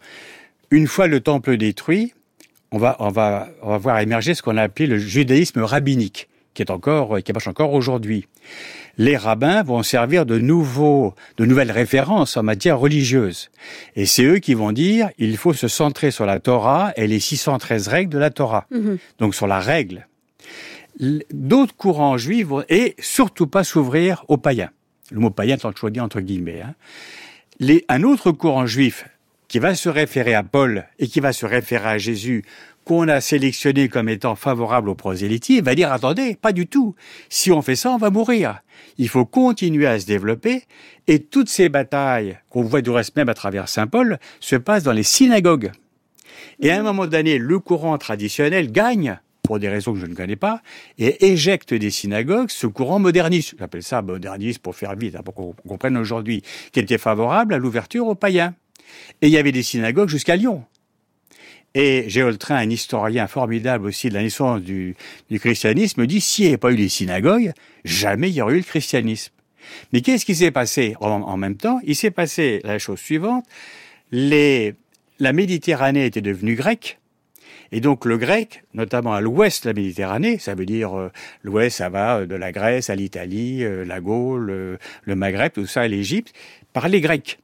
une fois le temple détruit, on va, on va, on va voir émerger ce qu'on a appelé le judaïsme rabbinique, qui est encore, qui marche encore aujourd'hui. Les rabbins vont servir de nouveaux, de nouvelles références en matière religieuse. Et c'est eux qui vont dire, il faut se centrer sur la Torah et les 613 règles de la Torah. Mhm. Donc sur la règle. D'autres courants juifs vont, et surtout pas s'ouvrir aux païens. Le mot païen étant choisi entre guillemets. Hein. Les, un autre courant juif qui va se référer à Paul et qui va se référer à Jésus qu'on a sélectionné comme étant favorable au prosélytisme, va dire attendez, pas du tout. Si on fait ça, on va mourir. Il faut continuer à se développer et toutes ces batailles qu'on voit du reste même à travers Saint Paul se passent dans les synagogues. Et à un moment donné, le courant traditionnel gagne pour des raisons que je ne connais pas, et éjecte des synagogues ce courant moderniste, j'appelle ça moderniste pour faire vite, hein, pour qu'on comprenne aujourd'hui, qui était favorable à l'ouverture aux païens. Et il y avait des synagogues jusqu'à Lyon. Et Géoltrain, un historien formidable aussi de la naissance du, christianisme, dit s'il n'y avait pas eu les synagogues, jamais il y aurait eu le christianisme. Mais qu'est-ce qui s'est passé? En, même temps Il s'est passé la chose suivante. la Méditerranée était devenue grecque Et donc le grec, notamment à l'ouest de la Méditerranée, ça veut dire euh, l'ouest, ça va de la Grèce à l'Italie, la Gaule, le Maghreb, tout ça, l'Égypte, parlait grec.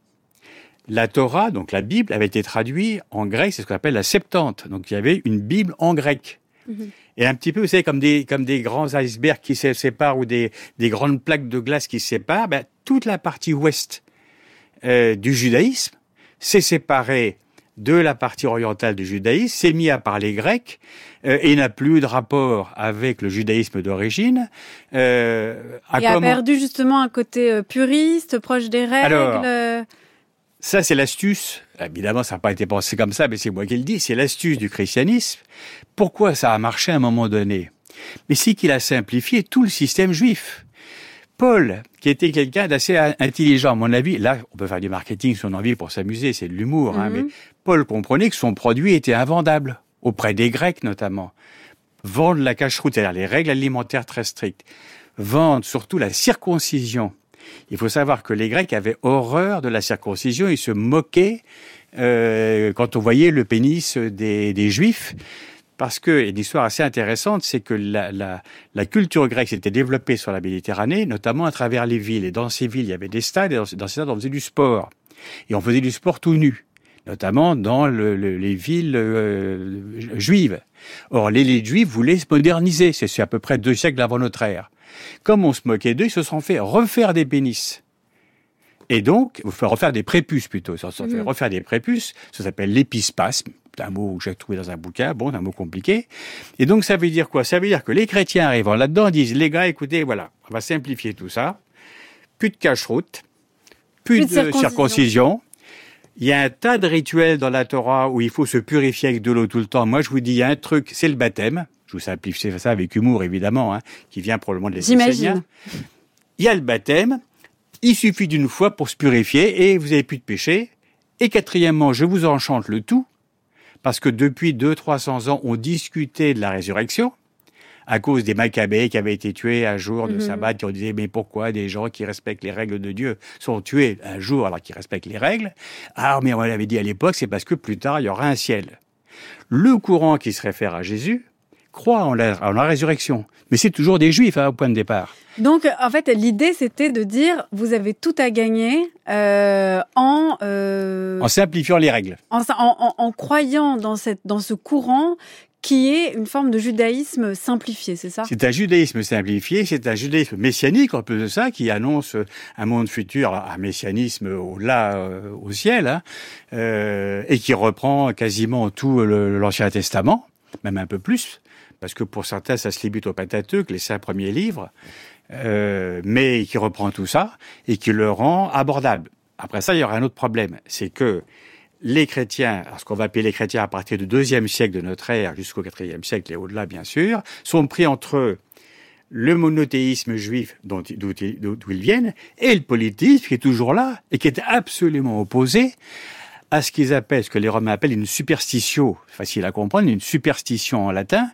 La Torah, donc la Bible, avait été traduite en grec, c'est ce qu'on appelle la Septante. Donc il y avait une Bible en grec. Mhm. Et un petit peu, vous savez, comme des, comme des grands icebergs qui se séparent ou des, des grandes plaques de glace qui se séparent, ben, toute la partie ouest euh, du judaïsme s'est séparée de la partie orientale du judaïsme, s'est mis à parler grec euh, et n'a plus de rapport avec le judaïsme d'origine. Euh, et a perdu justement un côté euh, puriste, proche des règles. Alors, ça, c'est l'astuce. Évidemment, ça n'a pas été pensé comme ça, mais c'est moi qui le dis. C'est l'astuce du christianisme. Pourquoi ça a marché à un moment donné? Mais c'est qu'il a simplifié tout le système juif. Paul, qui était quelqu'un d'assez intelligent, à mon avis, là, on peut faire du marketing si on a envie pour s'amuser, c'est de l'humour, hein, mais mhm. Paul comprenait que son produit était invendable, auprès des Grecs notamment. Vendre la cache-route, c'est-à-dire les règles alimentaires très strictes. Vendre surtout la circoncision. Il faut savoir que les Grecs avaient horreur de la circoncision, ils se moquaient euh, quand on voyait le pénis des, Juifs parce que, une histoire assez intéressante, c'est que la, culture grecque s'était développée sur la Méditerranée, notamment à travers les villes. Et dans ces villes, il y avait des stades, et dans, ces stades, on faisait du sport. Et on faisait du sport tout nu, notamment dans le, les villes euh, juives. Or, l'élite juive voulait se moderniser. C'est à peu près deux siècles avant notre ère. Comme on se moquait d'eux, ils se sont fait refaire des pénis. Et donc, vous faire refaire des prépuces plutôt. Ça fait mmh. refaire des prépuces. Ça s'appelle l'épispasme un mot que j'ai trouvé dans un bouquin, bon, un mot compliqué. Et donc, ça veut dire quoi? Ça veut dire que les chrétiens arrivant là-dedans disent, les gars, écoutez, voilà, on va simplifier tout ça. Plus de cache-route, plus, de, circoncision. Il y a un tas de rituels dans la Torah où il faut se purifier avec de l'eau tout le temps. Moi, je vous dis, il y a un truc, c'est le baptême. Je vous simplifie ça avec humour, évidemment, hein, qui vient probablement de les J'imagine. Il y a le baptême. Il suffit d'une fois pour se purifier et vous n'avez plus de péché. Et quatrièmement, je vous enchante le tout parce que depuis 200-300 ans, on discutait de la résurrection à cause des Maccabées qui avaient été tués un jour de mhm. sabbat, qui ont dit mais pourquoi des gens qui respectent les règles de Dieu sont tués un jour alors qu'ils respectent les règles? Ah mais on l'avait dit à l'époque, c'est parce que plus tard il y aura un ciel. Le courant qui se réfère à Jésus croit en la, en la résurrection, mais c'est toujours des Juifs hein, au point de départ. Donc, en fait, l'idée, c'était de dire, vous avez tout à gagner euh, en... Euh, en simplifiant les règles. En, en, en, croyant dans, cette, dans ce courant qui est une forme de judaïsme simplifié, c'est ça? C'est un judaïsme simplifié, c'est un judaïsme messianique en plus de ça, qui annonce un monde futur, un messianisme au-là, euh, au ciel, hein, euh, et qui reprend quasiment tout l'Ancien Testament, même un peu plus, parce que pour certains, ça se limite au Pentateuque, les cinq premiers livres. Euh, mais qui reprend tout ça et qui le rend abordable. Après ça, il y aura un autre problème, c'est que les chrétiens, ce qu'on va appeler les chrétiens à partir du deuxième siècle de notre ère jusqu'au quatrième siècle et au-delà, bien sûr, sont pris entre le monothéisme juif d'où ils viennent et le politisme qui est toujours là et qui est absolument opposé à ce qu'ils appellent, ce que les Romains appellent une superstitio, facile à comprendre, une superstition en latin,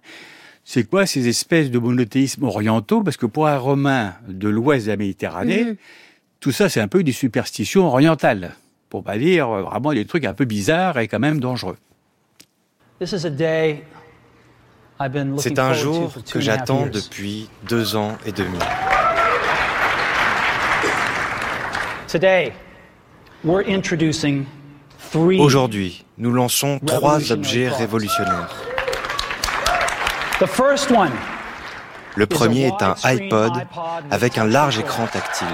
c'est quoi ces espèces de monothéismes orientaux? Parce que pour un Romain de l'ouest de la Méditerranée, mhm. tout ça c'est un peu des superstitions orientales, pour pas dire euh, vraiment des trucs un peu bizarres et quand même dangereux. C'est un jour que j'attends depuis deux ans et demi. Aujourd'hui, nous lançons trois objets révolutionnaires. Le premier est un iPod avec un large écran tactile.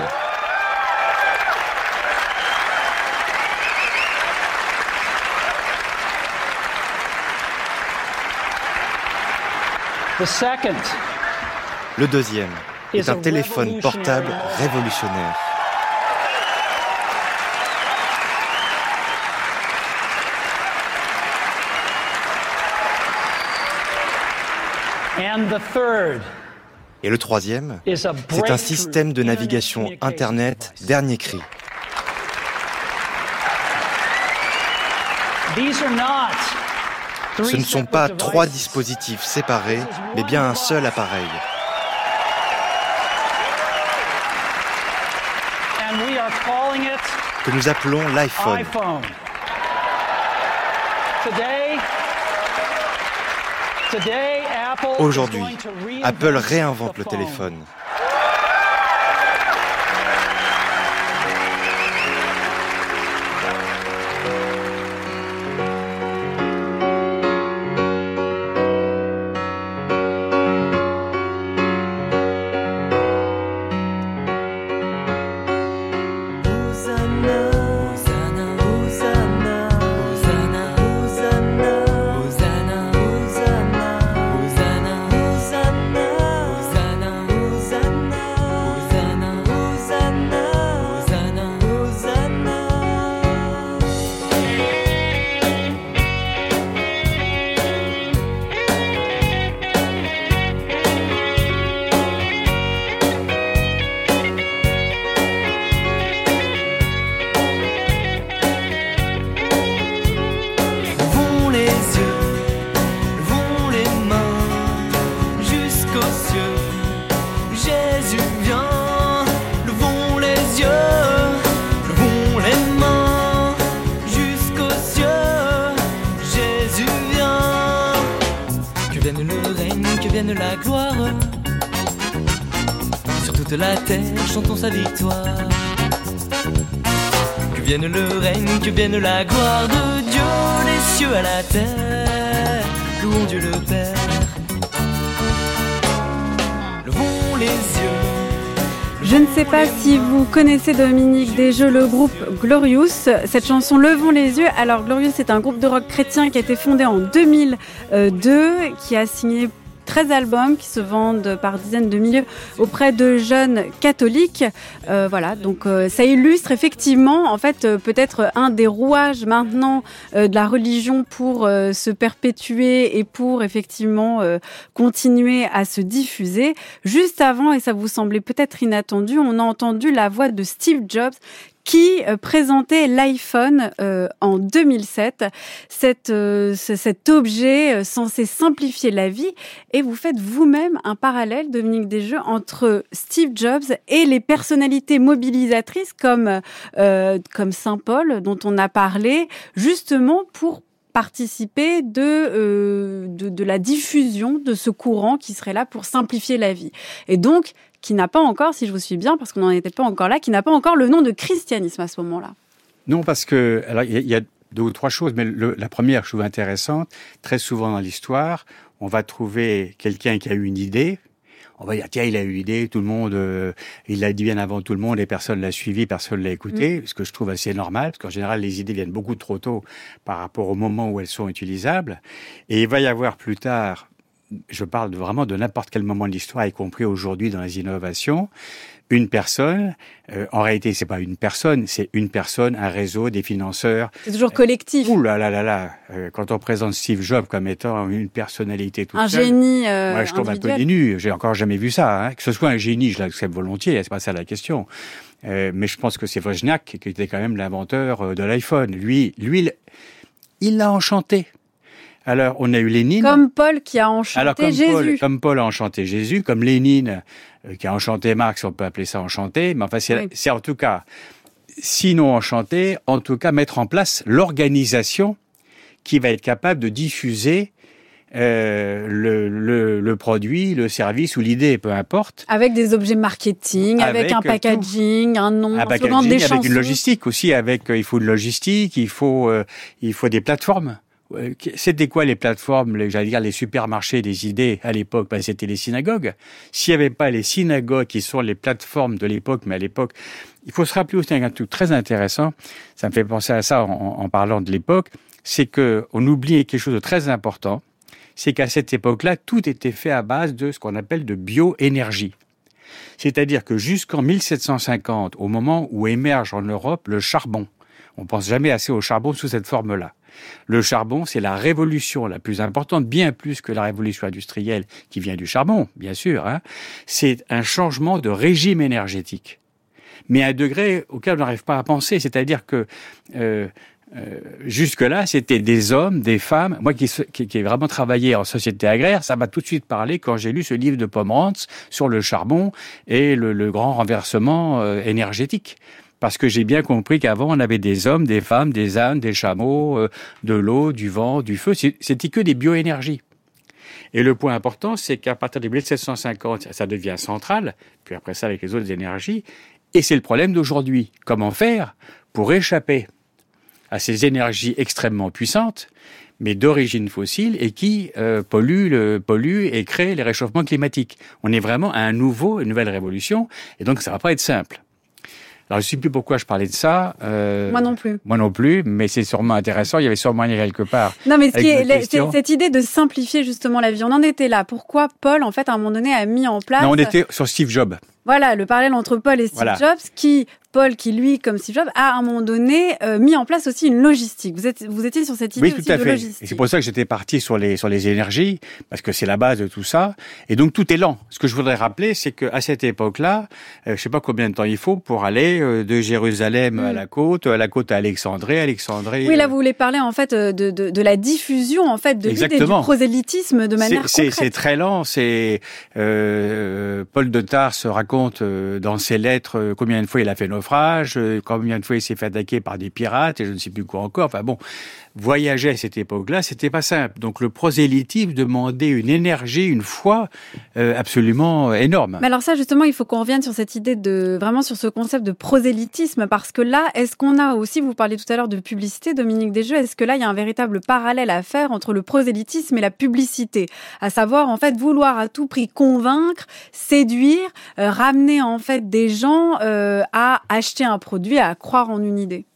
Le deuxième est un téléphone portable révolutionnaire. Et le troisième, c'est un système de navigation Internet dernier cri. Ce ne sont pas trois dispositifs séparés, mais bien un seul appareil. que nous appelons l'iPhone. Aujourd'hui, Apple réinvente le téléphone. Que vienne la gloire de Dieu, les cieux à la terre. Louons Dieu le Père. Levons les yeux. Je ne sais pas si vous connaissez Dominique Desjeux, le groupe Glorious. Cette chanson Levons les yeux. Alors Glorious c'est un groupe de rock chrétien qui a été fondé en 2002, qui a signé 13 albums qui se vendent par dizaines de milliers auprès de jeunes catholiques. Euh, voilà, donc euh, ça illustre effectivement, en fait, euh, peut-être un des rouages maintenant de la religion pour se perpétuer et pour effectivement continuer à se diffuser. Juste avant, et ça vous semblait peut-être inattendu, on a entendu la voix de Steve Jobs qui euh, présentait l'iPhone euh, en 2007, cet, euh, cet objet censé simplifier la vie. Et vous faites vous-même un parallèle, Dominique Desjeux, entre Steve Jobs et les personnalités mobilisatrices comme, comme Saint Paul, dont on a parlé, justement pour participer de, de, de, la diffusion de ce courant qui serait là pour simplifier la vie. Et donc, qui n'a pas encore, si je vous suis bien, parce qu'on n'en était pas encore là, qui n'a pas encore le nom de christianisme à ce moment-là. Non, parce que il y, a deux ou trois choses, mais la première, je trouve intéressante, très souvent dans l'histoire, on va trouver quelqu'un qui a eu une idée. On va dire tiens il a eu l'idée, tout le monde, euh, il l'a dit bien avant tout le monde et personne l'a suivi, personne l'a écouté, mm. ce que je trouve assez normal parce qu'en général les idées viennent beaucoup trop tôt par rapport au moment où elles sont utilisables. Et il va y avoir plus tard je parle vraiment de n'importe quel moment de l'histoire, y compris aujourd'hui dans les innovations, une personne, euh, en réalité, c'est pas une personne, c'est une personne, un réseau, des financeurs. C'est toujours collectif. Ouh là là là là, euh, quand on présente Steve Jobs comme étant une personnalité toute un génie. Euh, moi, je tombe un peu des nues. J'ai encore jamais vu ça. Hein. Que ce soit un génie, je l'accepte volontiers. C'est pas ça la question. Euh, mais je pense que c'est Wozniak qui était quand même l'inventeur de l'iPhone. Lui, lui, il l'a enchanté. Alors, on a eu Lénine. Comme Paul qui a enchanté Alors, comme Jésus. Paul, comme Paul a enchanté Jésus, comme Lénine euh, qui a enchanté Marx, on peut appeler ça enchanté, mais enfin, c'est en tout cas, sinon enchanté, en tout cas mettre en place l'organisation qui va être capable de diffuser euh, le, le, le, produit, le service ou l'idée, peu importe. Avec des objets marketing, avec, un packaging, un nom, un, packaging, des avec une logistique aussi. Avec, euh, il faut une logistique, il faut, euh, il faut des plateformes. C'était quoi les plateformes, j'allais dire les supermarchés des idées à l'époque? Ben, C'était les synagogues. S'il n'y avait pas les synagogues qui sont les plateformes de l'époque, mais à l'époque, il faut se rappeler aussi un truc très intéressant, ça me fait penser à ça en, parlant de l'époque, c'est que on oubliait quelque chose de très important, c'est qu'à cette époque-là, tout était fait à base de ce qu'on appelle de bioénergie. C'est-à-dire que jusqu'en 1750, au moment où émerge en Europe le charbon, on pense jamais assez au charbon sous cette forme-là. Le charbon, c'est la révolution la plus importante, bien plus que la révolution industrielle qui vient du charbon, bien sûr. Hein. C'est un changement de régime énergétique, mais à un degré auquel on n'arrive pas à penser. C'est-à-dire que euh, euh, jusque-là, c'était des hommes, des femmes. Moi qui, qui, ai vraiment travaillé en société agraire, ça m'a tout de suite parlé quand j'ai lu ce livre de Pomerantz sur le charbon et le, grand renversement euh, énergétique parce que j'ai bien compris qu'avant on avait des hommes, des femmes, des ânes, des chameaux, euh, de l'eau, du vent, du feu. C'était que des bioénergies. Et le point important, c'est qu'à partir de 1750, ça devient central, puis après ça avec les autres énergies, et c'est le problème d'aujourd'hui. Comment faire pour échapper à ces énergies extrêmement puissantes, mais d'origine fossile et qui euh, polluent, polluent et créent les réchauffements climatiques? On est vraiment à un nouveau, une nouvelle révolution, et donc ça va pas être simple. Alors, je ne sais plus pourquoi je parlais de ça. Euh, moi non plus. Moi non plus, mais c'est sûrement intéressant. Il y avait sûrement quelque part. Non, mais ce qui est, cette idée de simplifier justement la vie, on en était là. Pourquoi Paul, en fait, à un moment donné, a mis en place. Non, on était sur Steve Jobs. Voilà, le parallèle entre Paul et Steve Jobs, qui Paul, qui lui, comme Steve Jobs, a à un moment donné euh, mis en place aussi une logistique. Vous, êtes, vous étiez sur cette idée oui, tout à fait. Et c'est pour ça que j'étais parti sur les sur les énergies, parce que c'est la base de tout ça. Et donc tout est lent. Ce que je voudrais rappeler, c'est qu'à cette époque-là, euh, je sais pas combien de temps il faut pour aller euh, de Jérusalem à mm. la côte, à la côte à Alexandrie, Alexandrie. Oui, là vous voulez parler en fait de, de, de la diffusion en fait de l'idée du prosélytisme de manière concrète. C'est très lent. C'est Paul de Tarse raconte dans ses lettres combien de fois il a fait naufrage combien de fois il s'est fait attaquer par des pirates et je ne sais plus quoi encore. Enfin bon, voyager à cette époque-là, c'était pas simple. Donc le prosélytisme demandait une énergie, une foi euh, absolument énorme. Mais alors ça, justement, il faut qu'on revienne sur cette idée de vraiment sur ce concept de prosélytisme parce que là, est-ce qu'on a aussi, vous parliez tout à l'heure de publicité, Dominique Desjeux, est-ce que là, il y a un véritable parallèle à faire entre le prosélytisme et la publicité, à savoir en fait vouloir à tout prix convaincre, séduire, euh, ramener en fait des gens euh, à acheter un produit, à croire en une idée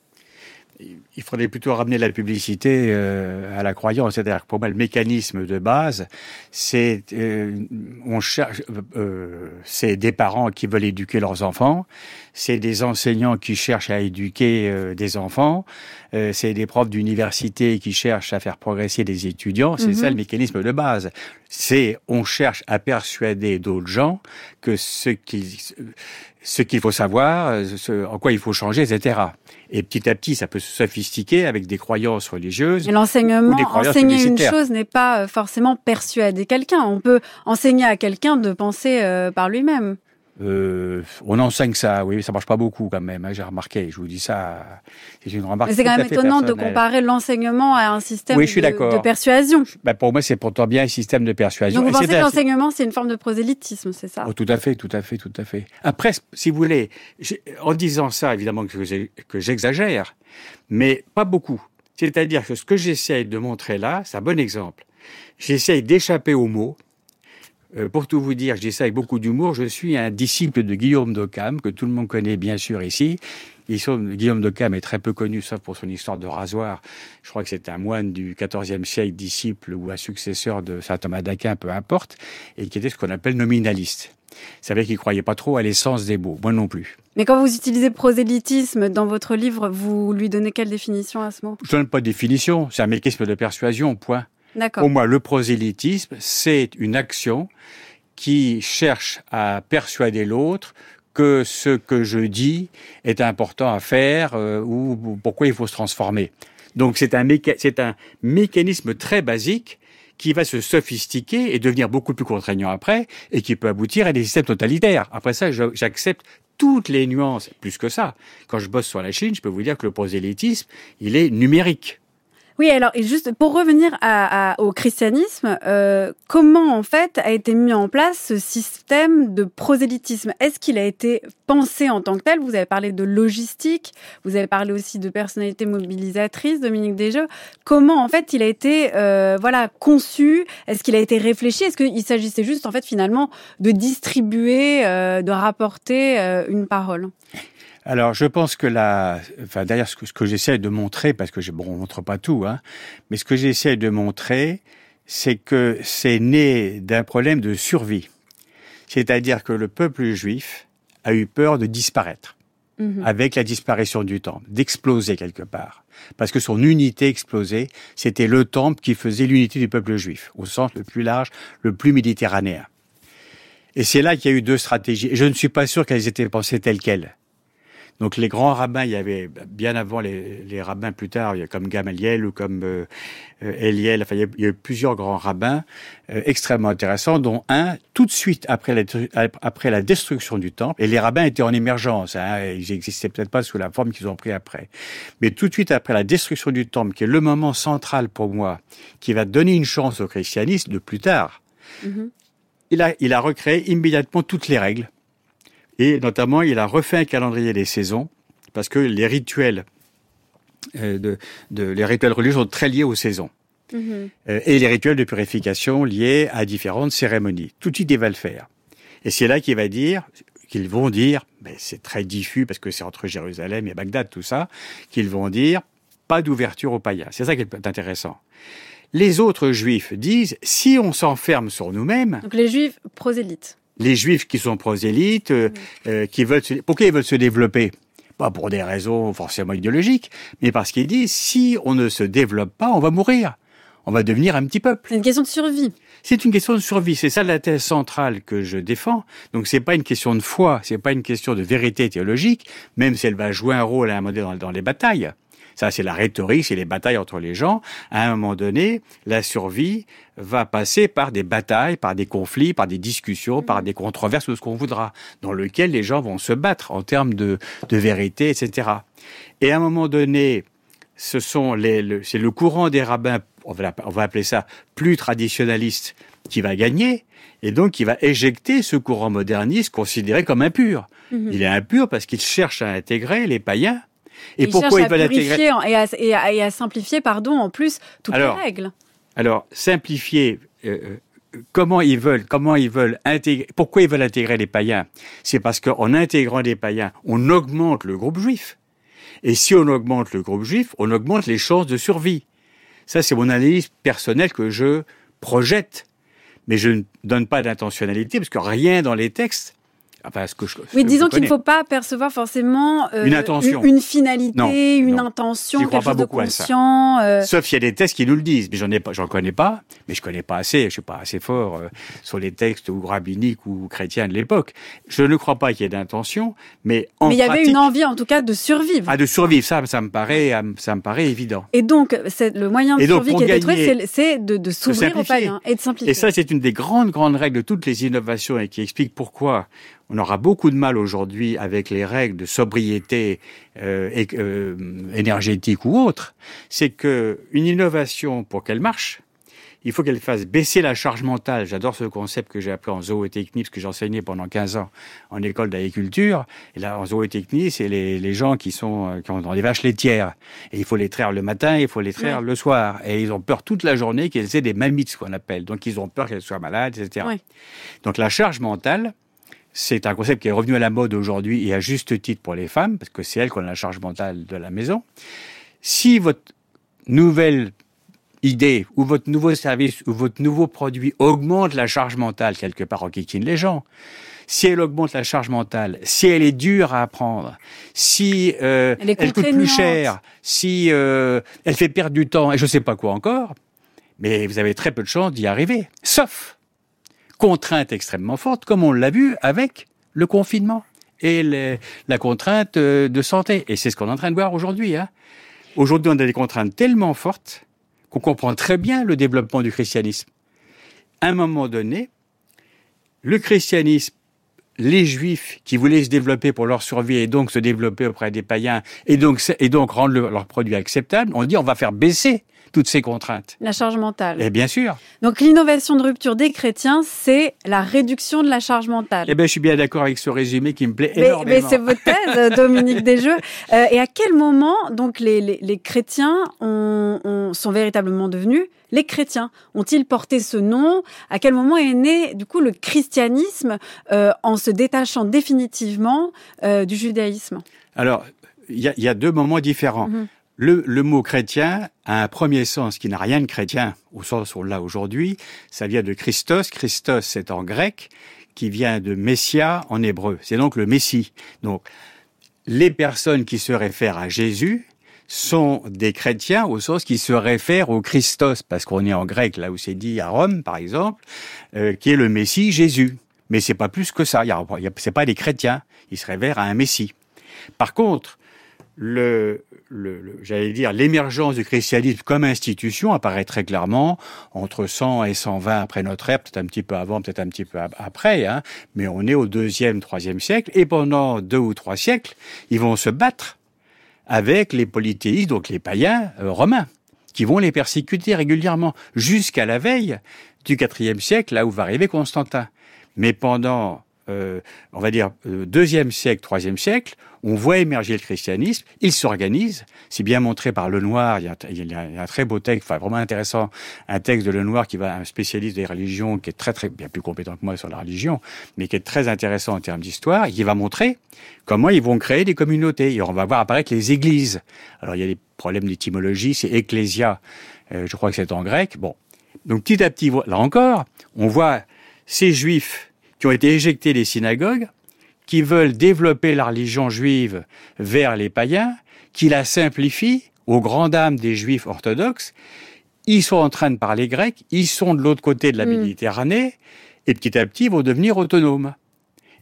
il faudrait plutôt ramener la publicité euh, à la croyance. C'est-à-dire que pour moi, le mécanisme de base, c'est euh, on cherche, euh, c'est des parents qui veulent éduquer leurs enfants, c'est des enseignants qui cherchent à éduquer des enfants, c'est des profs d'université qui cherchent à faire progresser des étudiants. C'est ça mhm. le mécanisme de base. C'est on cherche à persuader d'autres gens que ce qui ce qu'il faut savoir, ce, en quoi il faut changer, etc. Et petit à petit, ça peut se sophistiquer avec des croyances religieuses. Et l'enseignement, enseigner une chose n'est pas euh, forcément persuader quelqu'un. On peut enseigner à quelqu'un de penser euh, par lui-même. Euh, on enseigne ça, oui, ça marche pas beaucoup quand même. Hein, J'ai remarqué, je vous dis ça, c'est une remarque. C'est quand même étonnant de comparer l'enseignement à un système de, persuasion. Ben pour moi, c'est pourtant bien un système de persuasion. Donc vous pensez que l'enseignement, c'est une forme de prosélytisme, c'est ça? Oh, Tout à fait, tout à fait, tout à fait. Après, si vous voulez, en disant ça, évidemment que j'exagère, mais pas beaucoup. C'est-à-dire que ce que j'essaye de montrer là, c'est un bon exemple. J'essaye d'échapper aux mots, euh, pour tout vous dire, je dis ça avec beaucoup d'humour, je suis un disciple de Guillaume d'Occam, que tout le monde connaît bien sûr ici. Guillaume d'Occam est très peu connu, sauf pour son histoire de rasoir. Je crois que c'est un moine du XIVe siècle, disciple ou un successeur de saint Thomas d'Aquin, peu importe, et qui était ce qu'on appelle nominaliste. Veut dire qu'il croyait pas trop à l'essence des mots, moi non plus. Mais quand vous utilisez prosélytisme dans votre livre, vous lui donnez quelle définition à ce mot? Je donne pas de définition, c'est un mécanisme de persuasion, point. Pour moi, le prosélytisme, c'est une action qui cherche à persuader l'autre que ce que je dis est important à faire euh, ou pourquoi il faut se transformer. Donc c'est un, un mécanisme très basique qui va se sophistiquer et devenir beaucoup plus contraignant après et qui peut aboutir à des systèmes totalitaires. Après ça, j'accepte toutes les nuances, plus que ça. Quand je bosse sur la Chine, je peux vous dire que le prosélytisme, il est numérique. Oui, alors et juste pour revenir à, au christianisme, euh, comment en fait a été mis en place ce système de prosélytisme? Est-ce qu'il a été pensé en tant que tel? Vous avez parlé de logistique, vous avez parlé aussi de personnalité mobilisatrice, Dominique Desjeux. Comment en fait il a été euh, voilà conçu? Est-ce qu'il a été réfléchi? Est-ce qu'il s'agissait juste en fait finalement de distribuer, euh, de rapporter euh, une parole? Alors, je pense que la, enfin, d'ailleurs, ce que, que j'essaie de montrer, parce que je, bon, on montre pas tout, hein, mais ce que j'essaie de montrer, c'est que c'est né d'un problème de survie. C'est-à-dire que le peuple juif a eu peur de disparaître. Mhm. avec la disparition du temple, d'exploser quelque part. Parce que son unité explosée, c'était le temple qui faisait l'unité du peuple juif, au sens le plus large, le plus méditerranéen. Et c'est là qu'il y a eu deux stratégies. Et je ne suis pas sûr qu'elles étaient pensées telles quelles. Donc les grands rabbins, il y avait bien avant les, les rabbins plus tard, il y a comme Gamaliel ou comme euh, euh Eliel, enfin il y, a, eu plusieurs grands rabbins euh, extrêmement intéressants, dont un tout de suite après la, après la destruction du temple. Et les rabbins étaient en émergence, hein, ils n'existaient peut-être pas sous la forme qu'ils ont pris après, mais tout de suite après la destruction du temple, qui est le moment central pour moi, qui va donner une chance au christianisme de plus tard Mhm. il, a, il a recréé immédiatement toutes les règles. Et notamment, il a refait un calendrier des saisons, parce que les rituels, euh, de, de, les rituels religieux sont très liés aux saisons. Mhm. Euh, et les rituels de purification liés à différentes cérémonies. Tout idée va le faire. Et c'est là qu'il va dire, qu'ils vont dire, mais c'est très diffus parce que c'est entre Jérusalem et Bagdad, tout ça, qu'ils vont dire, pas d'ouverture aux païens. C'est ça qui est intéressant. Les autres juifs disent, si on s'enferme sur nous-mêmes. Donc les juifs prosélytes. Les juifs qui sont prosélytes, euh, euh, qui veulent se, pourquoi ils veulent se développer? Pas pour des raisons forcément idéologiques, mais parce qu'ils disent, si on ne se développe pas, on va mourir. On va devenir un petit peuple. C'est une question de survie. C'est une question de survie. C'est ça la thèse centrale que je défends. Donc c'est pas une question de foi, c'est pas une question de vérité théologique, même si elle va jouer un rôle à un moment donné dans les batailles. Ça, c'est la rhétorique, c'est les batailles entre les gens. À un moment donné, la survie va passer par des batailles, par des conflits, par des discussions, par des controverses ou ce qu'on voudra, dans lequel les gens vont se battre en termes de, de vérité, etc. Et à un moment donné, ce sont les, le, c'est le courant des rabbins, on va, on va appeler ça plus traditionnaliste, qui va gagner, et donc qui va éjecter ce courant moderniste considéré comme impur. Mhm. Il est impur parce qu'il cherche à intégrer les païens et pourquoi ils veulent intégrer et à, et, à, et à, simplifier, pardon, en plus toutes les règles. Alors simplifier. Euh, euh, comment ils veulent, comment ils veulent intégrer, pourquoi ils veulent intégrer les païens? C'est parce qu'en intégrant les païens, on augmente le groupe juif. Et si on augmente le groupe juif, on augmente les chances de survie. Ça, c'est mon analyse personnelle que je projette. Mais je ne donne pas d'intentionnalité parce que rien dans les textes oui, disons qu'il ne faut pas percevoir forcément euh, une, intention. une, finalité, une intention, quelque chose de conscient. Euh... Sauf il y a des textes qui nous le disent, mais j'en ai pas, j'en connais pas, mais je connais pas assez, je suis pas assez fort euh, sur les textes ou rabbiniques ou chrétiens de l'époque. Je ne crois pas qu'il y ait d'intention, mais en Mais il y avait une envie, en tout cas, de survivre. Ah, de survivre, ça, ça me paraît, ça me paraît évident. Et donc, c'est le moyen de survie qui est trouvé, c'est de, de s'ouvrir au païen et de simplifier. Et ça, c'est une des grandes grandes règles de toutes les innovations et qui explique pourquoi on aura beaucoup de mal aujourd'hui avec les règles de sobriété euh, euh, énergétique ou autre, c'est que une innovation, pour qu'elle marche, il faut qu'elle fasse baisser la charge mentale. J'adore ce concept que j'ai appris en zootechnie, parce que j'enseignais pendant 15 ans en école d'agriculture. Et là, en zootechnie, c'est les, les, gens qui sont euh, qui ont des vaches laitières. Et il faut les traire le matin, il faut les traire le soir. Et ils ont peur toute la journée qu'elles aient des mammites, ce qu'on appelle. Donc, ils ont peur qu'elles soient malades, etc. Donc, la charge mentale, c'est un concept qui est revenu à la mode aujourd'hui et à juste titre pour les femmes, parce que c'est elles qui ont la charge mentale de la maison. Si votre nouvelle idée ou votre nouveau service ou votre nouveau produit augmente la charge mentale quelque part, en kikine les gens. Si elle augmente la charge mentale, si elle est dure à apprendre, si euh, elle, coûte plus cher, si euh, elle fait perdre du temps et je ne sais pas quoi encore, mais vous avez très peu de chances d'y arriver. Sauf contrainte extrêmement forte, comme on l'a vu avec le confinement et la contrainte euh, de santé. Et c'est ce qu'on est en train de voir aujourd'hui. Hein. Aujourd'hui, on a des contraintes tellement fortes qu'on comprend très bien le développement du christianisme. À un moment donné, le christianisme, les juifs qui voulaient se développer pour leur survie et donc se développer auprès des païens et donc, et donc rendre leurs produits acceptables, on dit on va faire baisser toutes ces contraintes. La charge mentale. Et bien sûr. Donc l'innovation de rupture des chrétiens, c'est la réduction de la charge mentale. Eh bien, je suis bien d'accord avec ce résumé qui me plaît énormément. Mais c'est votre thèse, Dominique Desjeux. Euh, et à quel moment, donc, les, les, les chrétiens ont, ont, sont véritablement devenus les chrétiens? Ont-ils porté ce nom? À quel moment est né, du coup, le christianisme euh, en se détachant définitivement euh, du judaïsme? Alors, il y, y, a deux moments différents. Mm-hmm. Le, le, mot chrétien a un premier sens qui n'a rien de chrétien au sens où on l'a aujourd'hui. Ça vient de Christos. Christos, c'est en grec, qui vient de Messia en hébreu. C'est donc le Messie. Donc, les personnes qui se réfèrent à Jésus sont des chrétiens au sens qui se réfèrent au Christos, parce qu'on est en grec, là où c'est dit à Rome, par exemple, euh, qui est le Messie Jésus. Mais c'est pas plus que ça. C'est pas des chrétiens. Ils se réfèrent à un Messie. Par contre, le, le, j'allais dire, l'émergence du christianisme comme institution apparaît très clairement entre 100 et 120 après notre ère, peut-être un petit peu avant, peut-être un petit peu après, hein, mais on est au deuxième, troisième siècle, et pendant deux ou trois siècles, ils vont se battre avec les polythéistes, donc les païens euh, romains qui vont les persécuter régulièrement, jusqu'à la veille du IVe siècle, là où va arriver Constantin. Mais pendant euh, on va dire, euh, deuxième siècle, troisième siècle, on voit émerger le christianisme, il s'organise, c'est bien montré par Lenoir, il y, a, un très beau texte, enfin vraiment intéressant, un texte de Lenoir qui va, un spécialiste des religions, qui est très très, bien plus compétent que moi sur la religion, mais qui est très intéressant en termes d'histoire, et qui va montrer comment ils vont créer des communautés, et on va voir apparaître les églises. Alors il y a des problèmes d'étymologie, c'est ecclésia, euh, je crois que c'est en grec, bon. Donc petit à petit, là encore, on voit ces juifs qui ont été éjectés des synagogues, qui veulent développer la religion juive vers les païens, qui la simplifient aux grandes dames des juifs orthodoxes. Ils sont en train de parler grec, ils sont de l'autre côté de la mm. Méditerranée, et petit à petit vont devenir autonomes.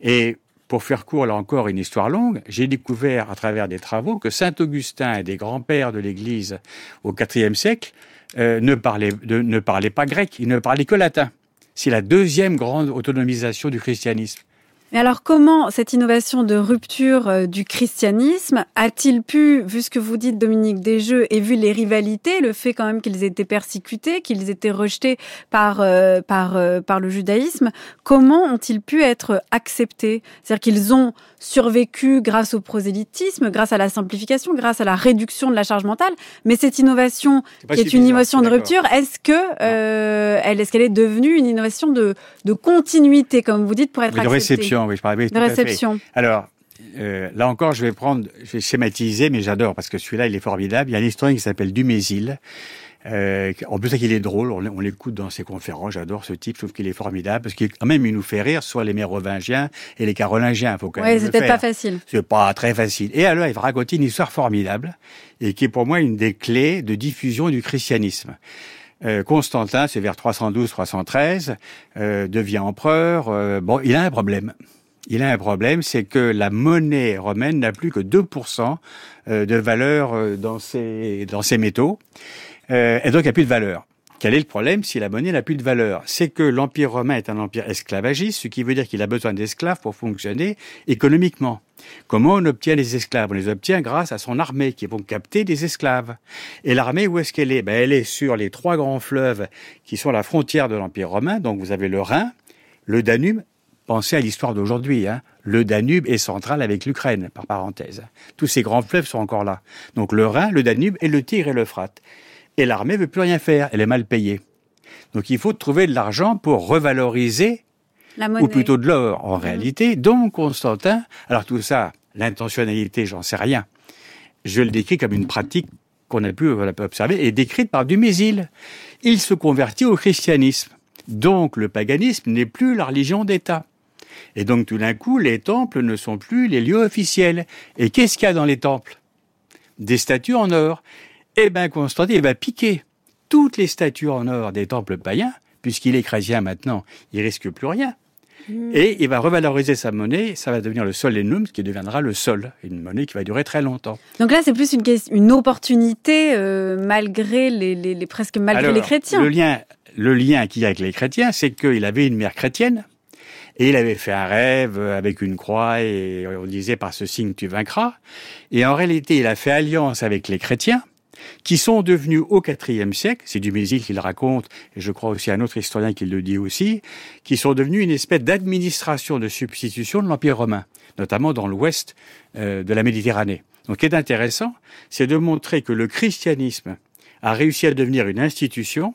Et pour faire court, là encore, une histoire longue, j'ai découvert à travers des travaux que Saint Augustin et des grands-pères de l'Église au IVe siècle euh, ne, parlaient, ne parlaient pas grec, ils ne parlaient que latin. C'est la deuxième grande autonomisation du christianisme. Mais alors comment cette innovation de rupture euh, du christianisme a-t-il pu, vu ce que vous dites Dominique Desjeux, et vu les rivalités, le fait quand même qu'ils étaient persécutés, qu'ils étaient rejetés par, euh, par, euh, par le judaïsme, comment ont-ils pu être acceptés? C'est-à-dire qu'ils ont survécu grâce au prosélytisme, grâce à la simplification, grâce à la réduction de la charge mentale, mais cette innovation qui est une innovation de rupture, est-ce que elle, est-ce qu'elle est devenue une innovation de, de continuité, comme vous dites, pour être acceptée oui, je parlais. De réception. Alors, euh, là encore, je vais prendre, je vais schématiser, mais j'adore parce que celui-là, il est formidable. Il y a un historien qui s'appelle Dumézil. Euh, en plus, qu'il est drôle, on, l'écoute dans ses conférences. J'adore ce type, je trouve qu'il est formidable parce qu'il quand même il nous fait rire, soit les mérovingiens et les carolingiens. Faut quand ouais, c'est peut-être pas facile. C'est pas très facile. Et alors, il va raconter une histoire formidable et qui est pour moi une des clés de diffusion du christianisme. Euh, Constantin, c'est vers 312-313, euh, devient empereur. Euh, bon, il a un problème. Il a un problème, c'est que la monnaie romaine n'a plus que 2% de valeur dans ses, dans ses métaux, et donc il n'y a plus de valeur. Quel est le problème si la monnaie n'a plus de valeur? C'est que l'Empire romain est un empire esclavagiste, ce qui veut dire qu'il a besoin d'esclaves pour fonctionner économiquement. Comment on obtient les esclaves? On les obtient grâce à son armée qui vont capter des esclaves. Et l'armée, où est-ce qu'elle est, ben, Elle est sur les trois grands fleuves qui sont la frontière de l'Empire romain. Donc vous avez le Rhin, le Danube. Pensez à l'histoire d'aujourd'hui. Hein. Le Danube est central avec l'Ukraine, par parenthèse. Tous ces grands fleuves sont encore là. Donc le Rhin, le Danube et le Tigre et l'Euphrate. Et l'armée veut plus rien faire, elle est mal payée. Donc il faut trouver de l'argent pour revaloriser, ou plutôt de l'or en mhm. réalité. Donc Constantin, alors tout ça, l'intentionnalité, j'en sais rien. Je le décris comme une pratique qu'on a pu, observer et décrite par Dumézil. Il se convertit au christianisme. Donc le paganisme n'est plus la religion d'État. Et donc tout d'un coup, les temples ne sont plus les lieux officiels. Et qu'est-ce qu'il y a dans les temples? Des statues en or. Eh bien, Constantin va piquer toutes les statues en or des temples païens, puisqu'il est chrétien maintenant, il risque plus rien. Hmm. Et il va revaloriser sa monnaie, ça va devenir le sol ce qui deviendra le sol, une monnaie qui va durer très longtemps. Donc là, c'est plus une, une opportunité euh, malgré les, presque malgré les chrétiens. Le lien, le lien qu'il y a avec les chrétiens, c'est qu'il avait une mère chrétienne, et il avait fait un rêve avec une croix et on disait par ce signe tu vaincras. Et en réalité, il a fait alliance avec les chrétiens qui sont devenus au IVe siècle, c'est du Mésil qui le raconte, et je crois aussi un autre historien qui le dit aussi, qui sont devenus une espèce d'administration de substitution de l'Empire romain, notamment dans l'ouest euh, de la Méditerranée. Donc, ce qui est intéressant, c'est de montrer que le christianisme a réussi à devenir une institution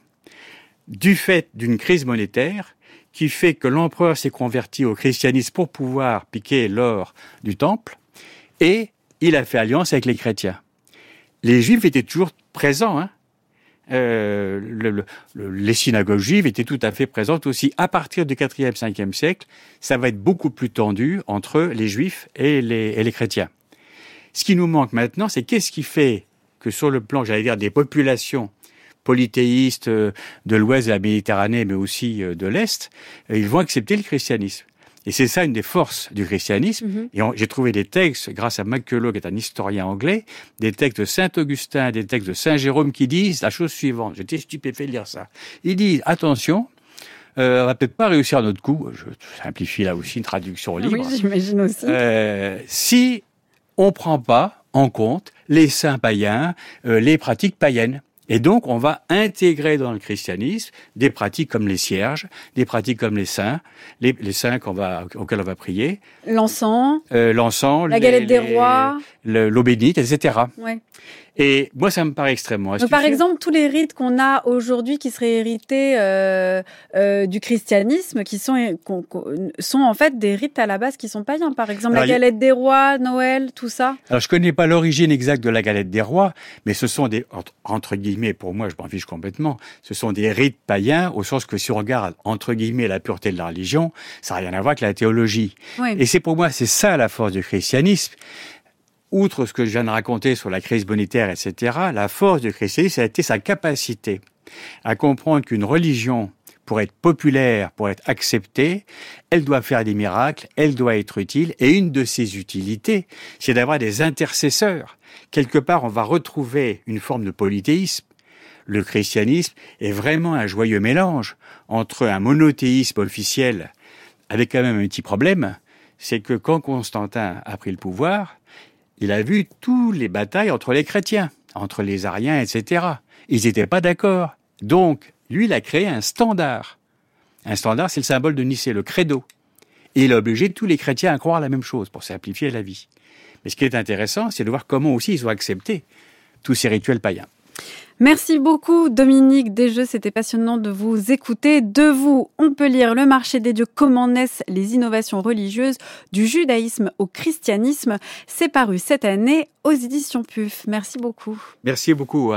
du fait d'une crise monétaire qui fait que l'empereur s'est converti au christianisme pour pouvoir piquer l'or du temple et il a fait alliance avec les chrétiens les Juifs étaient toujours présents. Hein. Euh, les synagogues juives étaient tout à fait présentes aussi. À partir du 4e, 5e siècle, ça va être beaucoup plus tendu entre les Juifs et les, et les chrétiens. Ce qui nous manque maintenant, c'est qu'est-ce qui fait que sur le plan, j'allais dire, des populations polythéistes euh, de l'ouest de la Méditerranée, mais aussi euh, de l'Est, ils vont accepter le christianisme. Et c'est ça une des forces du christianisme. Mhm. Et j'ai trouvé des textes, grâce à McCullough, qui est un historien anglais, des textes de Saint Augustin, des textes de Saint Jérôme qui disent la chose suivante. J'étais stupéfait de lire ça. Ils disent attention, euh, on va peut-être pas réussir notre coup. Je simplifie là aussi une traduction libre. Oui, j'imagine aussi. Euh, si on prend pas en compte les saints païens, euh, les pratiques païennes. Et donc, on va intégrer dans le christianisme des pratiques comme les cierges, des pratiques comme les saints, les, saints qu'on va, auxquels on va prier. L'encens. Euh, l'encens. La galette des rois. L'eau bénite, etc. Ouais. Et moi, ça me paraît extrêmement Donc, Par exemple, tous les rites qu'on a aujourd'hui qui seraient hérités euh, euh, du christianisme, qui sont, sont en fait des rites à la base qui sont païens. Par exemple, la galette des rois, Noël, tout ça. Alors, je connais pas l'origine exacte de la galette des rois, mais ce sont des, entre guillemets, pour moi, je m'en fiche complètement, ce sont des rites païens, au sens que si on regarde, entre guillemets, la pureté de la religion, ça n'a rien à voir avec la théologie. Et c'est pour moi, c'est ça la force du christianisme outre ce que je viens de raconter sur la crise bonitaire, etc., la force du christianisme, a été sa capacité à comprendre qu'une religion, pour être populaire, pour être acceptée, elle doit faire des miracles, elle doit être utile, et une de ses utilités, c'est d'avoir des intercesseurs. Quelque part, on va retrouver une forme de polythéisme. Le christianisme est vraiment un joyeux mélange entre un monothéisme officiel, avec quand même un petit problème, c'est que quand Constantin a pris le pouvoir, il a vu tous les batailles entre les chrétiens, entre les Ariens, etc. Ils n'étaient pas d'accord. Donc, lui, il a créé un standard. Un standard, c'est le symbole de Nicée, le credo. Et il a obligé tous les chrétiens à croire la même chose pour simplifier la vie. Mais ce qui est intéressant, c'est de voir comment aussi ils ont accepté tous ces rituels païens. Merci beaucoup Dominique Desjeux, c'était passionnant de vous écouter. De vous, on peut lire Le marché des dieux, comment naissent les innovations religieuses du judaïsme au christianisme. C'est paru cette année aux éditions PUF. Merci beaucoup. Merci beaucoup.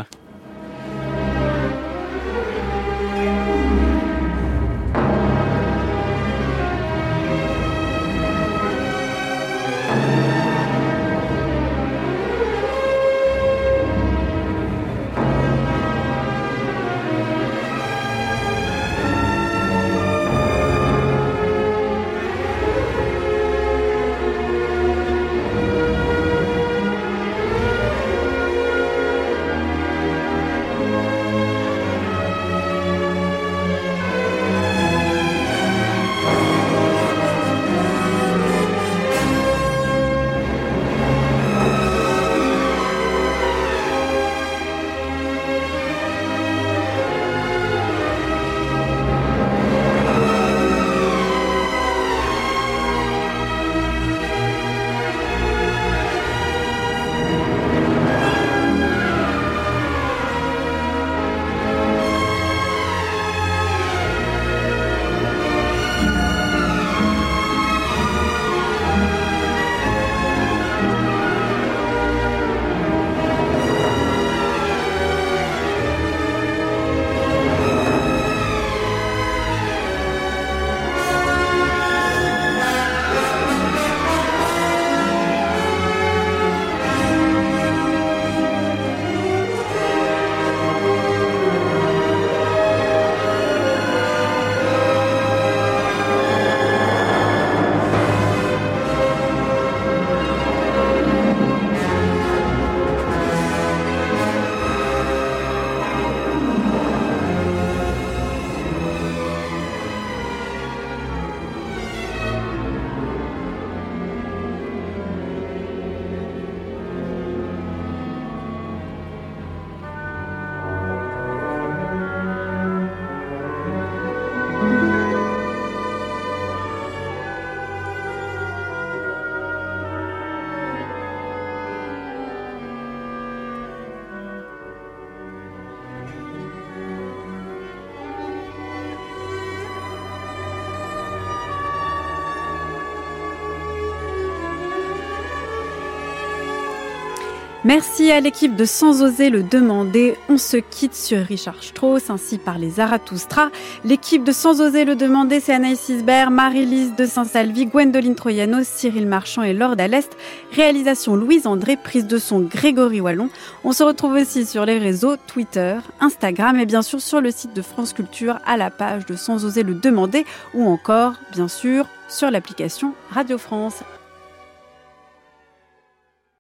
Merci à l'équipe de Sans oser le demander. On se quitte sur Richard Strauss ainsi par les Zarathustra. L'équipe de Sans oser le demander, c'est Anaïs Isbert, Marie-Lise de Saint-Salvi, Gwendoline Troyano, Cyril Marchand et Lord Alest. Réalisation Louise André, prise de son Grégory Wallon. On se retrouve aussi sur les réseaux Twitter, Instagram et bien sûr sur le site de France Culture à la page de Sans oser le demander ou encore, bien sûr, sur l'application Radio France.